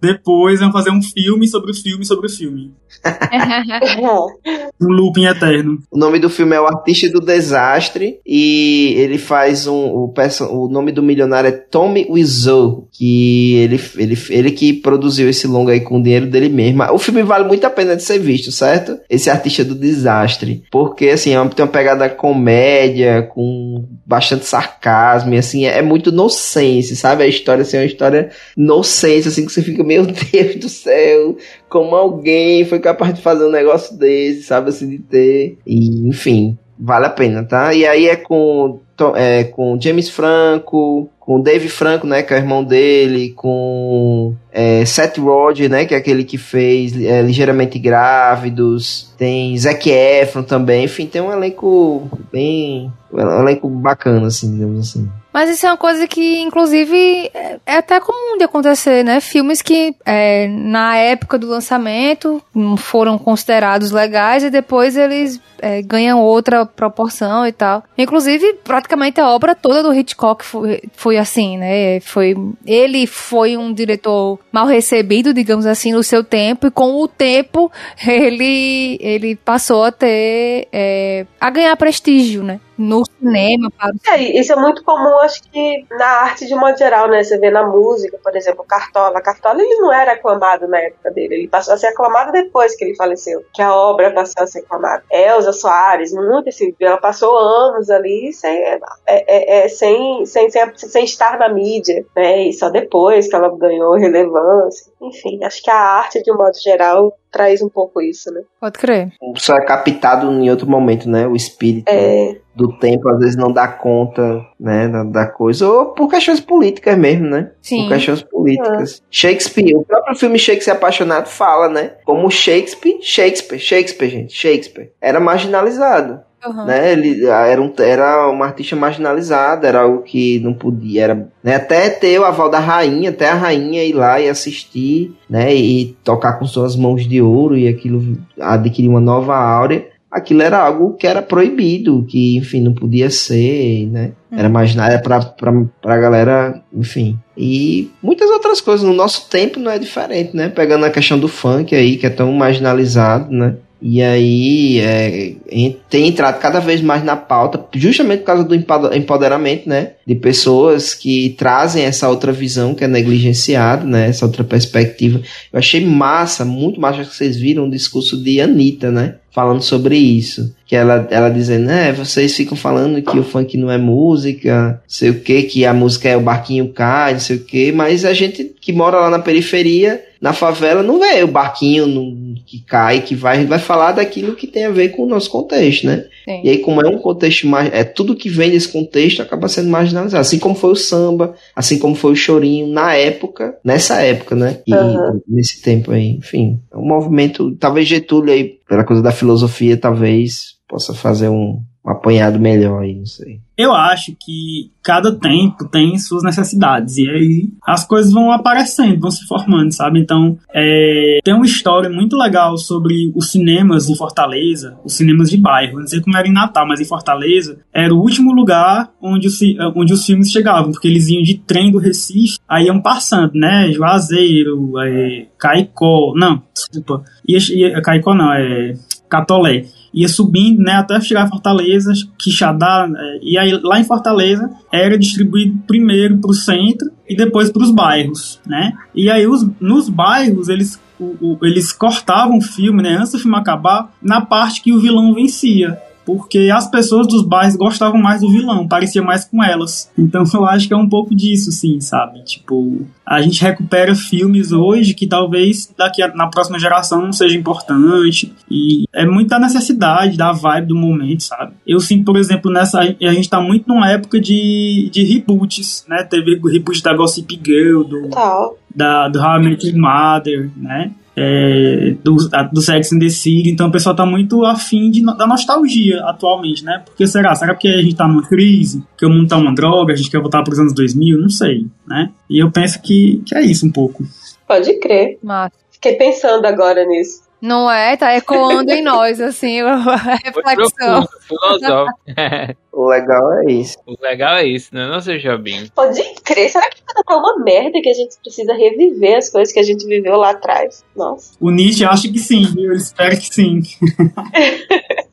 Depois vão fazer um filme sobre o filme sobre o filme. [laughs] Um looping eterno. O nome do filme é O Artista do Desastre e ele faz um o, o nome do milionário é Tommy Wiseau, que ele, ele, ele que produziu esse longa aí com o dinheiro dele mesmo. O filme vale muito a pena de ser visto, certo? Esse Artista do Desastre, porque assim, é uma, tem uma pegada comédia com bastante sarcasmo e assim, é, é muito nonsense, sabe? A história assim, é uma história nonsense assim que você fica, meu Deus do céu, como alguém foi capaz de fazer um negócio desse, sabe, assim, de ter. E, enfim, vale a pena, tá? E aí é com, é, com James Franco, com Dave Franco, né, que é o irmão dele, com é, Seth Rogen, né, que é aquele que fez é, Ligeiramente Grávidos, tem Zac Efron também, enfim, tem um elenco bem... um elenco bacana, assim, digamos assim. Mas isso é uma coisa que, inclusive, é é até comum de acontecer, né? Filmes que, é, na época do lançamento, não foram considerados legais e depois eles é, ganham outra proporção e tal. Inclusive, praticamente a obra toda do Hitchcock foi, foi assim, né? Foi, ele foi um diretor mal recebido, digamos assim, no seu tempo, e com o tempo [laughs] ele, ele passou a ter. é, a ganhar prestígio, né? No cinema, para É, isso é muito comum, acho que na arte de modo geral, né? Você vê na música, por exemplo, Cartola. Cartola ele não era aclamado na época dele, ele passou a ser aclamado depois que ele faleceu, que a obra passou a ser aclamada. Elza Soares, muito assim, ela passou anos ali sem, é, é, é, sem, sem, sem, sem estar na mídia, né? E só depois que ela ganhou relevância. Enfim, acho que a arte, de um modo geral, traz um pouco isso, né? Pode crer. Só é captado em outro momento, né? O espírito. É, do tempo às vezes não dá conta, né, da, da coisa, ou por questões políticas mesmo, né? Sim. Por questões políticas. Shakespeare, o próprio filme Shakespeare Apaixonado fala, né? Como Shakespeare, Shakespeare, Shakespeare, gente, Shakespeare, era marginalizado. Uhum. né? Ele era, um, era uma artista marginalizada, era algo que não podia, era, né? Até ter o aval da rainha, até a rainha ir lá e assistir, né? E tocar com suas mãos de ouro e aquilo adquirir uma nova áurea. Aquilo era algo que era proibido, que, enfim, não podia ser, né? Era marginal, era pra, pra, pra galera, enfim. E muitas outras coisas. No nosso tempo não é diferente, né? Pegando a questão do funk aí, que é tão marginalizado, né? E aí é, em- tem entrado cada vez mais na pauta, justamente por causa do empoder- empoderamento, né? De pessoas que trazem essa outra visão que é negligenciada, né? Essa outra perspectiva. Eu achei massa, muito massa que vocês viram o discurso de Anitta, né? Falando sobre isso. Que ela, ela dizendo, né? Vocês ficam falando que o funk não é música, não sei o que, que a música é o barquinho cai, não sei o que, mas a gente que mora lá na periferia, na favela, não vê o barquinho no- que cai, que vai, vai falar daquilo que tem a ver com o nosso contexto, né? Sim. E aí, como é um contexto mais. É, tudo que vem desse contexto acaba sendo marginalizado. Assim como foi o samba, assim como foi o chorinho na época, nessa época, né? E Aham. nesse tempo aí. Enfim, é um movimento. Talvez Getúlio aí, pela coisa da filosofia, talvez possa fazer um, um apanhado melhor aí, não sei. Eu acho que cada tempo tem suas necessidades e aí as coisas vão aparecendo, vão se formando, sabe? Então, é, tem uma história muito legal sobre os cinemas em Fortaleza, os cinemas de bairro. Não sei como era em Natal, mas em Fortaleza era o último lugar onde ci- onde os filmes chegavam, porque eles iam de trem do Recife, aí iam passando, né? Juazeiro, é, Caicó, não, desculpa, ia, ia, Caicó não, é Catolé ia subindo, né, até chegar a Fortaleza, Quixadá, é, e aí lá em Fortaleza era distribuído primeiro para o centro e depois para os bairros, né? E aí os, nos bairros eles o- o- eles cortavam o filme, né, antes do filme acabar, na parte que o vilão vencia. Porque as pessoas dos bairros gostavam mais do vilão, parecia mais com elas. Então [laughs] eu acho que é um pouco disso, sim, sabe? Tipo, a gente recupera filmes hoje que talvez daqui a, na próxima geração não seja importante. E é muita necessidade da vibe do momento, sabe? Eu sinto, por exemplo, nessa. A gente tá muito numa época de, de reboots, né? Teve o reboot da Gossip Girl, do, Tal. da, do How I Met Your Mother, né? É, do, da- do Sex and the City, então o pessoal tá muito afim de, da nostalgia atualmente, né? Porque será? Será porque a gente tá numa crise? Que o mundo tá uma droga? A gente quer voltar pros anos 2000? Não sei, né? E eu penso que, que é isso um pouco. Pode crer. Massa. Fiquei pensando agora nisso. Não é? Tá ecoando em nós, assim, [laughs] a reflexão. profundo, filosófico. [laughs] O legal é isso. o legal é isso, né? Não sei, Jobim. Pode crer. Será que tá uma merda que a gente precisa reviver as coisas que a gente viveu lá atrás? Nossa. O Nietzsche acha que sim, viu? Eu espero que sim.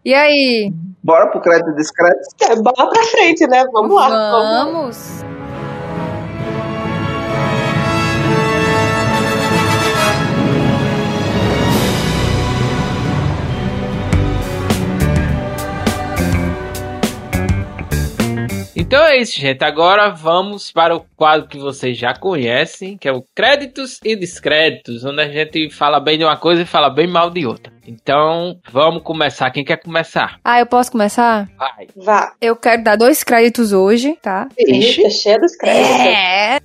E aí? Bora pro crédito e descrédito? É, bola pra frente, né? Vamos lá. Vamos. Vamos. Então é isso, gente. Agora vamos para o quadro que vocês já conhecem, que é o Créditos e Descréditos, onde a gente fala bem de uma coisa e fala bem mal de outra. Então, vamos começar. Quem quer começar? Ah, eu posso começar? Vai. Vá. Eu quero dar dois créditos hoje, tá? Ixi. Eita, cheia dos créditos. É.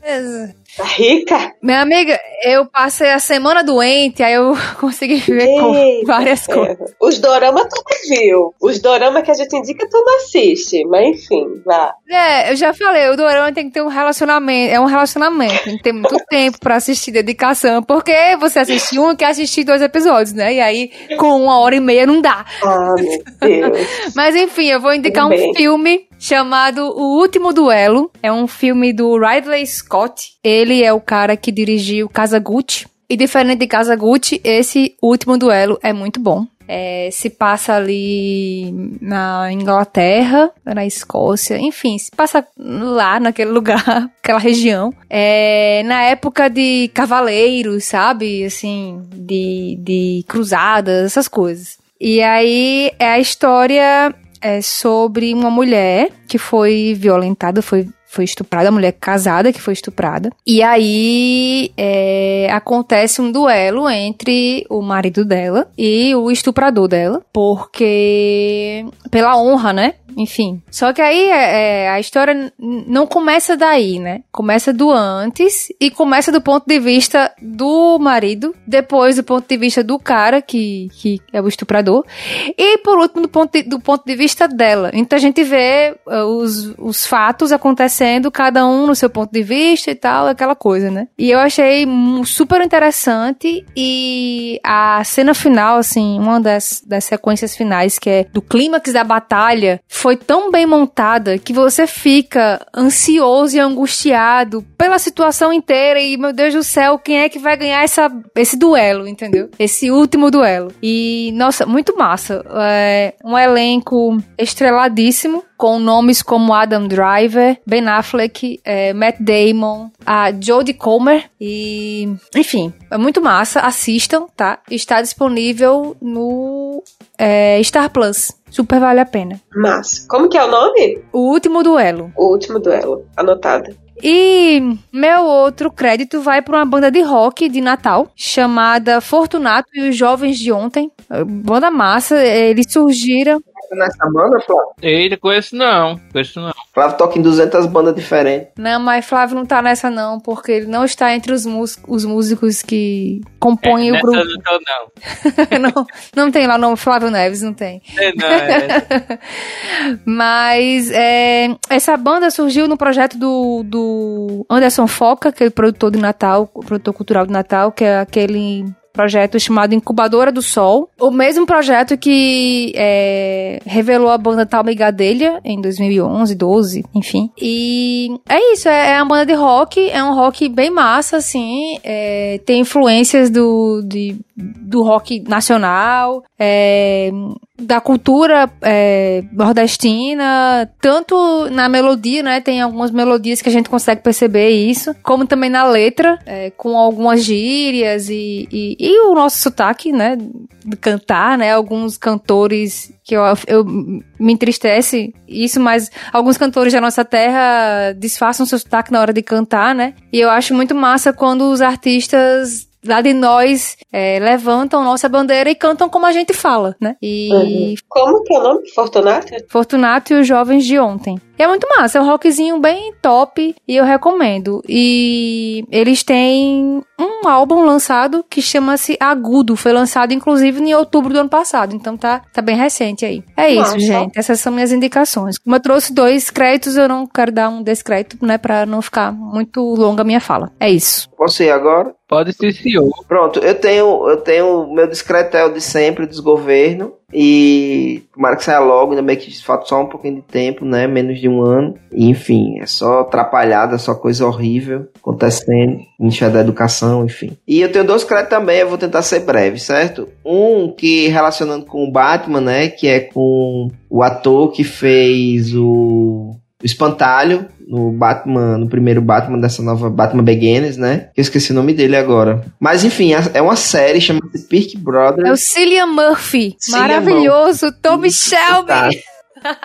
Tá rica. Minha amiga, eu passei a semana doente, aí eu [laughs] consegui ver com Eita várias ferro. coisas. Os dorama tu não viu. Os dorama que a gente indica tu não assiste. Mas enfim, vá. É, eu já falei, o dorama tem que ter um relacionamento, é um relacionamento, tem que ter muito [laughs] tempo pra assistir, dedicação, porque você assiste um e quer assistir dois episódios, né? E aí, com uma hora e meia não dá. Ah, meu Deus. [laughs] Mas enfim, eu vou indicar Tudo um bem. filme chamado O Último Duelo. É um filme do Ridley Scott. Ele é o cara que dirigiu Kazaguchi. E diferente de Kazaguchi, esse Último Duelo é muito bom. É, se passa ali na Inglaterra, na Escócia, enfim, se passa lá naquele lugar, [laughs] aquela região. É, na época de cavaleiros, sabe? Assim, de, de cruzadas, essas coisas. E aí é a história é sobre uma mulher que foi violentada, foi, foi estuprada, uma mulher casada que foi estuprada. E aí é, acontece um duelo entre o marido dela e o estuprador dela, porque pela honra, né, enfim. Só que aí é, é, a história não começa daí, né? Começa do antes e começa do ponto de vista do marido, depois do ponto de vista do cara, que, que é o estuprador, e por último do ponto de, do ponto de vista dela. Então a gente vê uh, os, os fatos acontecendo, cada um no seu ponto de vista e tal, aquela coisa, né? E eu achei super interessante e a cena final, assim, uma das, das sequências finais, que é do clímax da batalha, foi tão bem montada que você fica ansioso e angustiado pela situação inteira e, meu Deus do céu, quem é que vai ganhar essa, esse duelo, entendeu? Esse último duelo. E, nossa, muito massa. É um elenco estreladíssimo com nomes como Adam Driver, Ben Affleck, é, Matt Damon, a Jodie Comer e, enfim, é muito massa. Assistam, tá? Está disponível no é, Star Plus. Super vale a pena. Massa. Como que é o nome? O Último Duelo. O Último Duelo. Anotado. E meu outro crédito vai para uma banda de rock de Natal chamada Fortunato e os Jovens de Ontem. Banda massa, eles surgiram nessa banda, Flávio? Eita, conheço não. Conheço não. Flávio toca em 200 bandas diferentes. Não, mas Flávio não tá nessa não, porque ele não está entre os, os músicos que compõem é, o grupo. Não, tô, não. [laughs] não, não tem lá o nome Flávio Neves, não tem. É, não, é. [laughs] mas é, essa banda surgiu no projeto do, do Anderson Foca, aquele produtor de Natal, produtor cultural de Natal, que é aquele projeto chamado Incubadora do Sol. O mesmo projeto que é, revelou a banda Talma e Gadelha em 2011, 12, enfim. E é isso, é, é uma banda de rock, é um rock bem massa, assim, é, tem influências do, de, do rock nacional, é, da cultura é, nordestina, tanto na melodia, né? Tem algumas melodias que a gente consegue perceber isso, como também na letra, é, com algumas gírias e, e, e, o nosso sotaque, né? De cantar, né? Alguns cantores que eu, eu me entristece isso, mas alguns cantores da nossa terra disfarçam seu sotaque na hora de cantar, né? E eu acho muito massa quando os artistas lá de nós é, levantam nossa bandeira e cantam como a gente fala, né? E. Uhum. Como que é o nome? Fortunato? Fortunato e os Jovens de Ontem. E é muito massa, é um rockzinho bem top e eu recomendo. E eles têm um álbum lançado que chama-se Agudo. Foi lançado inclusive em outubro do ano passado, então tá, tá bem recente aí. É isso, Nossa. gente. Essas são minhas indicações. Como eu trouxe dois créditos, eu não quero dar um descrédito, né, pra não ficar muito longa a minha fala. É isso. Posso ir agora? Pode ser, senhor. Pronto, eu tenho, eu tenho meu discretel de sempre, desgoverno. E tomara que saia logo, ainda bem que falta só um pouquinho de tempo, né? Menos de um ano. E, enfim, é só atrapalhada, só coisa horrível acontecendo. Ministério da Educação, enfim. E eu tenho dois créditos também, eu vou tentar ser breve, certo? Um que relacionando com o Batman, né? Que é com o ator que fez o Espantalho no Batman, no primeiro Batman dessa nova Batman Begins, né? Eu esqueci o nome dele agora. Mas enfim, é uma série chamada Peak Brothers. É o Cillian Murphy. Cillian Maravilhoso, Murphy. Tommy Shelby.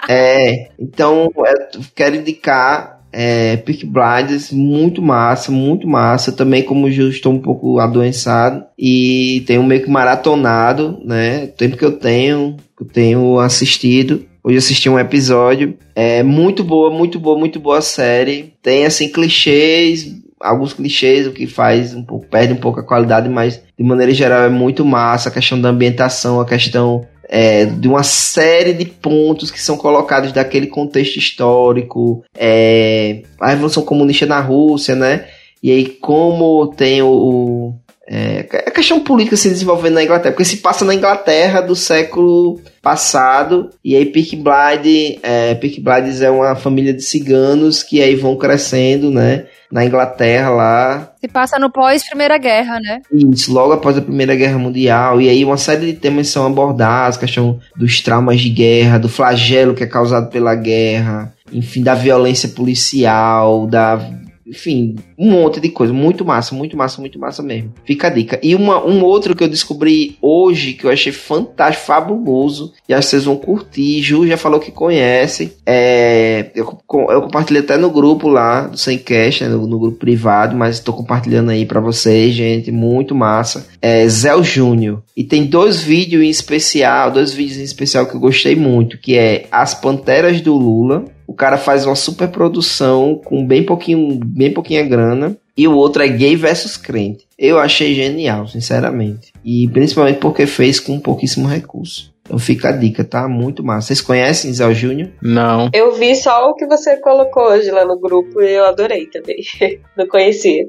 é, então eu quero indicar é, Peak Blinders, muito massa, muito massa. Eu também, como eu estou um pouco adoençado e tenho meio que maratonado, né? O tempo que eu tenho, que eu tenho assistido. Hoje assisti um episódio. É muito boa, muito boa, muito boa série. Tem assim clichês, alguns clichês, o que faz um pouco, perde um pouco a qualidade, mas de maneira geral é muito massa. A questão da ambientação, a questão é, de uma série de pontos que são colocados daquele contexto histórico, é, a Revolução Comunista na Rússia, né? E aí como tem o, o é, a questão política se desenvolvendo na Inglaterra, porque se passa na Inglaterra do século passado, e aí Peak Blide, é, Peak Blinders é uma família de ciganos que aí vão crescendo, né, na Inglaterra lá. Se passa no pós-Primeira Guerra, né? Isso, logo após a Primeira Guerra Mundial, e aí uma série de temas são abordados, questão dos traumas de guerra, do flagelo que é causado pela guerra, enfim, da violência policial, da enfim, um monte de coisa. Muito massa, muito massa, muito massa mesmo. Fica a dica. E uma, um outro que eu descobri hoje, que eu achei fantástico, fabuloso, e acho que vocês vão curtir. Ju já falou que conhece. É, eu, eu compartilhei até no grupo lá do Sem Cash, né, no, no, grupo privado, mas estou compartilhando aí para vocês, gente. Muito massa. É Zé Júnior. E tem dois vídeos em especial, dois vídeos em especial que eu gostei muito, que é As Panteras do Lula o cara faz uma super produção com bem pouquinho, bem pouquinha grana. E o outro é gay versus crente. Eu achei genial, sinceramente. E principalmente porque fez com pouquíssimo recurso. Então fica a dica, tá? Muito massa. Vocês conhecem Zé Júnior? Não. Eu vi só o que você colocou hoje lá no grupo e eu adorei também. [laughs] Não conhecia.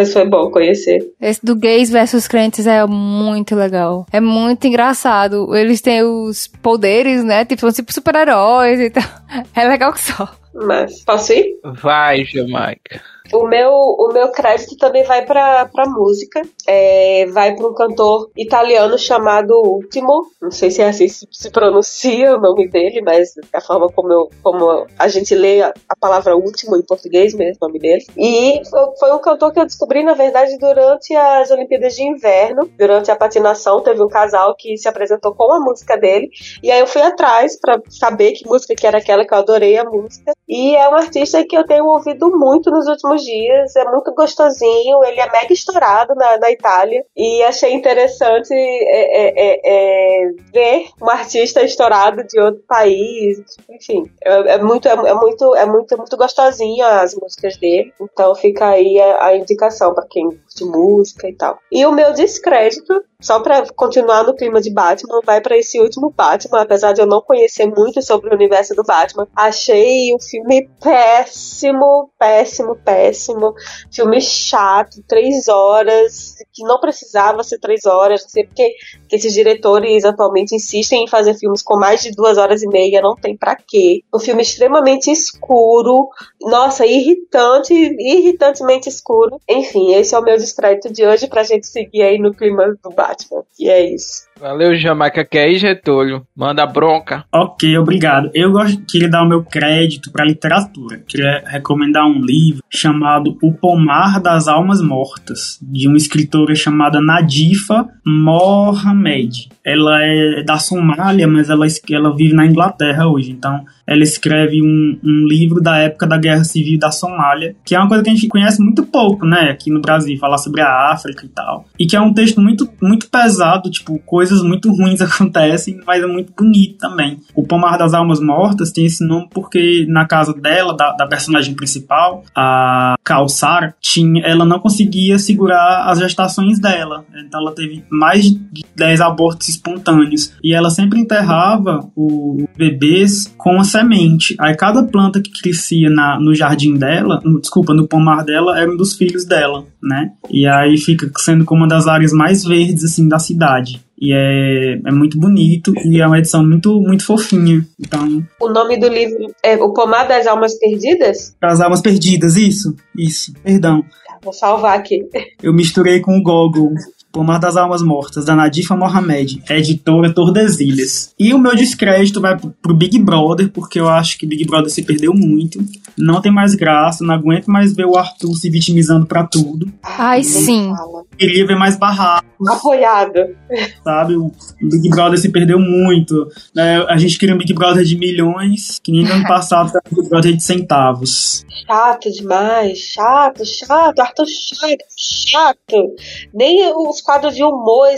Mas foi bom conhecer. Esse do gays versus crentes é muito legal. É muito engraçado. Eles têm os poderes, né? Tipo, são tipo super-heróis e tal. [laughs] É legal que só. Mas, posso ir? Vai, Jamaica. O meu, o meu crédito também vai pra, pra música. É, vai para um cantor italiano chamado Ultimo. Não sei se é assim se, se pronuncia o nome dele, mas a forma como, eu, como a gente lê a, a palavra último em português mesmo, o nome dele. E foi, foi, um cantor que eu descobri, na verdade, durante as Olimpíadas de Inverno. Durante a patinação, teve um casal que se apresentou com a música dele. E aí eu fui atrás para saber que música que era aquela, que eu adorei a música. E é um artista que eu tenho ouvido muito nos últimos dias, é muito gostosinho, ele é mega estourado na, na Itália e achei interessante é, é, é, é ver um artista estourado de outro país, enfim, é, é muito, é, muito, é muito, muito gostosinho as músicas dele, então fica aí a, a indicação para quem curte música e tal. E o meu descrédito só para continuar no clima de Batman, vai para esse último Batman, apesar de eu não conhecer muito sobre o universo do Batman. Achei o filme péssimo, péssimo, péssimo. Filme chato, três horas, que não precisava ser três horas. Não sei porque que esses diretores atualmente insistem em fazer filmes com mais de duas horas e meia, não tem para quê. Um filme extremamente escuro, nossa, irritante, irritantemente escuro. Enfim, esse é o meu descrédito de hoje pra gente seguir aí no clima do Batman. Batman. E é isso. Valeu, Jamaica. Que aí, Getúlio? Manda bronca. Ok, obrigado. Eu gosto, queria dar o meu crédito para literatura. Queria recomendar um livro chamado O Pomar das Almas Mortas, de uma escritora chamada Nadifa Mohamed. Ela é da Somália, mas ela, ela vive na Inglaterra hoje. Então, ela escreve um, um livro da época da Guerra Civil da Somália, que é uma coisa que a gente conhece muito pouco, né, aqui no Brasil, falar sobre a África e tal. E que é um texto muito, muito pesado, tipo, coisa coisas muito ruins [laughs] acontecem, mas é muito bonito também. O Pomar das Almas Mortas tem esse nome porque na casa dela, da, da personagem principal, a Calçar, tinha, ela não conseguia segurar as gestações dela. Então ela teve mais de 10 abortos espontâneos. E ela sempre enterrava os bebês com a semente. Aí cada planta que crescia na, no jardim dela, no, desculpa, no pomar dela, era um dos filhos dela, né? E aí fica sendo como uma das áreas mais verdes, assim, da cidade. E é, é muito bonito e é uma edição muito, muito fofinha. Então. O nome do livro é O Pomar das Almas Perdidas? Das Almas Perdidas, isso, isso, perdão. Tá, vou salvar aqui. [laughs] Eu misturei com o Google. Pomar das Almas Mortas, da Nadifa Mohamed, editora Tordesilhas. E o meu descrédito vai pro Big Brother, porque eu acho que Big Brother se perdeu muito. Não tem mais graça, não aguento mais ver o Arthur se vitimizando pra tudo. Ai, sim. Queria ver mais barraco. Apoiado. Sabe, o Big Brother se perdeu muito. É, a gente queria um Big Brother de milhões, que nem no ano [laughs] passado era um Big Brother de centavos. Chato demais, chato, chato, Arthur chato, chato. Nem os os quadros de humor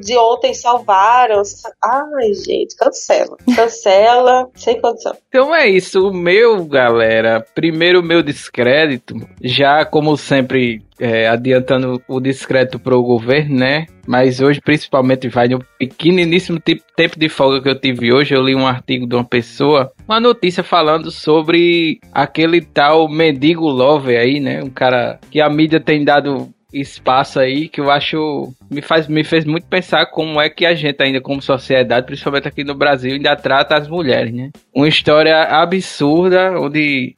de ontem salvaram. Ai, gente, cancela. Cancela, sem condição. Então é isso. O meu, galera, primeiro meu descrédito, já como sempre é, adiantando o discreto para o governo, né? Mas hoje, principalmente, vai no pequeniníssimo tempo de folga que eu tive hoje. Eu li um artigo de uma pessoa, uma notícia falando sobre aquele tal mendigo Lover aí, né? Um cara que a mídia tem dado espaço aí que eu acho me faz me fez muito pensar como é que a gente ainda como sociedade, principalmente aqui no Brasil, ainda trata as mulheres, né? Uma história absurda onde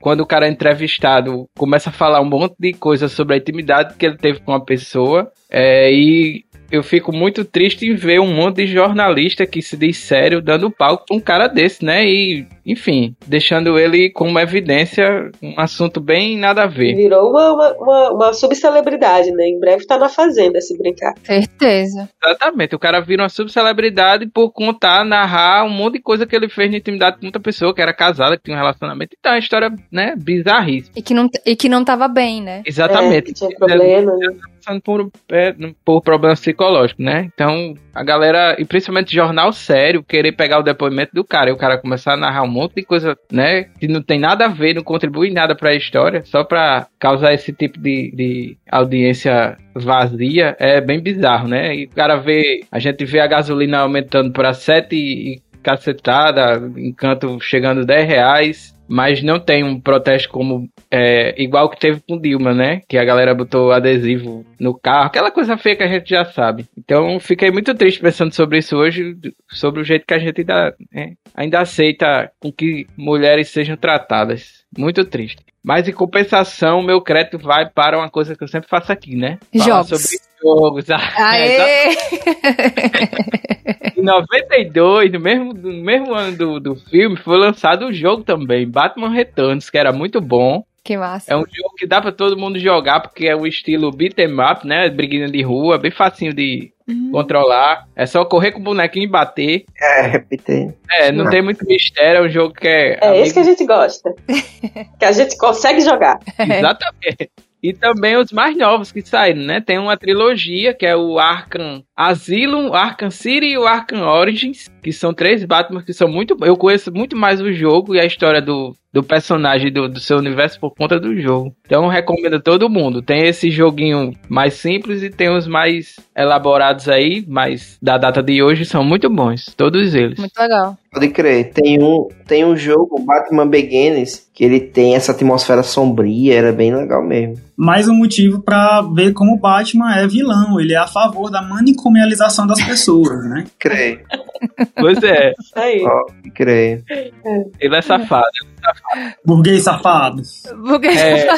quando o cara é entrevistado começa a falar um monte de coisas sobre a intimidade que ele teve com a pessoa é, e eu fico muito triste em ver um monte de jornalista que se diz sério dando palco pra um cara desse, né? E enfim, deixando ele como evidência um assunto bem nada a ver. Virou uma, uma, uma, uma subcelebridade, né? Em breve tá na fazenda, se brincar. Certeza. Exatamente, o cara vira uma subcelebridade por contar, narrar um monte de coisa que ele fez na intimidade com outra pessoa que era casada, que tinha um relacionamento. Então é uma história, né, bizarríssima. E que não, e que não tava bem, né? Exatamente. É, que tinha problema. né? passando por, é, por problemas psicológicos, né? Então, a galera, e principalmente jornal sério, querer pegar o depoimento do cara e o cara começar a narrar um monte de coisa, né? Que não tem nada a ver, não contribui nada pra história, só pra causar esse tipo de, de audiência vazia, é bem bizarro, né? E o cara vê, a gente vê a gasolina aumentando pra 7 e cacetada, encanto chegando 10 reais. Mas não tem um protesto como é, igual que teve com Dilma, né? Que a galera botou adesivo no carro, aquela coisa feia que a gente já sabe. Então fiquei muito triste pensando sobre isso hoje, sobre o jeito que a gente ainda, né, ainda aceita com que mulheres sejam tratadas. Muito triste. Mas em compensação, meu crédito vai para uma coisa que eu sempre faço aqui, né? Falar Jogos. sobre jogos. [laughs] Ah, Aê! Em 92, no mesmo, no mesmo ano do, do filme, foi lançado o jogo também, Batman Returns, que era muito bom. Que massa. É um jogo que dá pra todo mundo jogar, porque é o estilo beat'em up, né? Briguinha de rua, bem facinho de Uhum. controlar. É só correr com o bonequinho e bater. É, repete. É, não Ah. tem muito mistério, é um jogo que é... É isso que a gente gosta. [laughs] que a gente consegue jogar. [laughs] Exatamente. E também os mais novos que saíram, né? Tem uma trilogia que é o Arkham Asylum, Arkham City e o Arkham Origins, que são três Batman que são muito. Eu conheço muito mais o jogo e a história do, do personagem do, do seu universo por conta do jogo. Então eu recomendo a todo mundo. Tem esse joguinho mais simples e tem os mais elaborados aí, mas da data de hoje são muito bons. Todos eles. Muito legal. Pode crer. Tem um, tem um jogo, Batman Begins, que ele tem essa atmosfera sombria, era bem legal mesmo. Mais um motivo pra ver como o Batman é vilão. Ele é a favor da manicomialização das pessoas, né? [laughs] Creio. Pois é, Isso aí. Ó, creio. ele é safado. Burguês safado. Porque... É.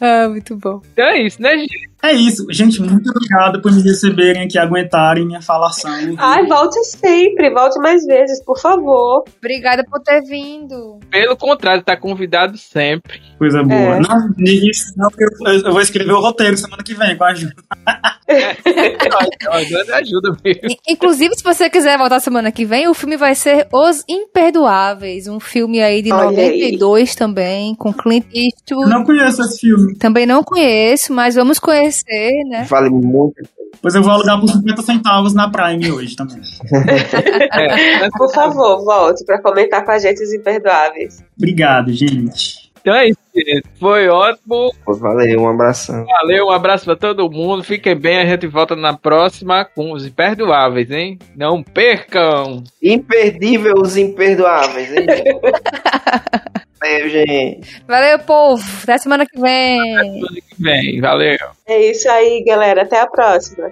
[laughs] ah, muito bom. Então é isso, né, gente? É isso. Gente, muito obrigado por me receberem aqui, aguentarem minha falação. Ai, volte sempre, volte mais vezes, por favor. Obrigada por ter vindo. Pelo contrário, tá convidado sempre. Coisa boa. É. Não, isso, não, porque eu, eu vou escrever o roteiro semana que vem com a ajuda. É uma grande ajuda mesmo. [laughs] Inclusive, se você quiser voltar semana que vem, o filme vai ser Os Imperdoáveis, um filme aí de Olha aí. 92 também, com Clint Eastwood. Não conheço esse filme. Também não conheço, mas vamos conhecer, né? Vale muito. Pois eu vou alugar por 50 centavos na Prime hoje também. É, [laughs] Por favor, volte pra comentar com a gente os imperdoáveis. Obrigado, gente. Então é isso, gente. Foi ótimo. Valeu, um abração. Valeu, um abraço pra todo mundo. Fiquem bem, a gente volta na próxima com os imperdoáveis, hein? Não percam! Imperdível os imperdoáveis, hein? [laughs] Valeu, gente. Valeu, povo. Até semana que vem. Tudo que vem. Valeu. É isso aí, galera. Até a próxima.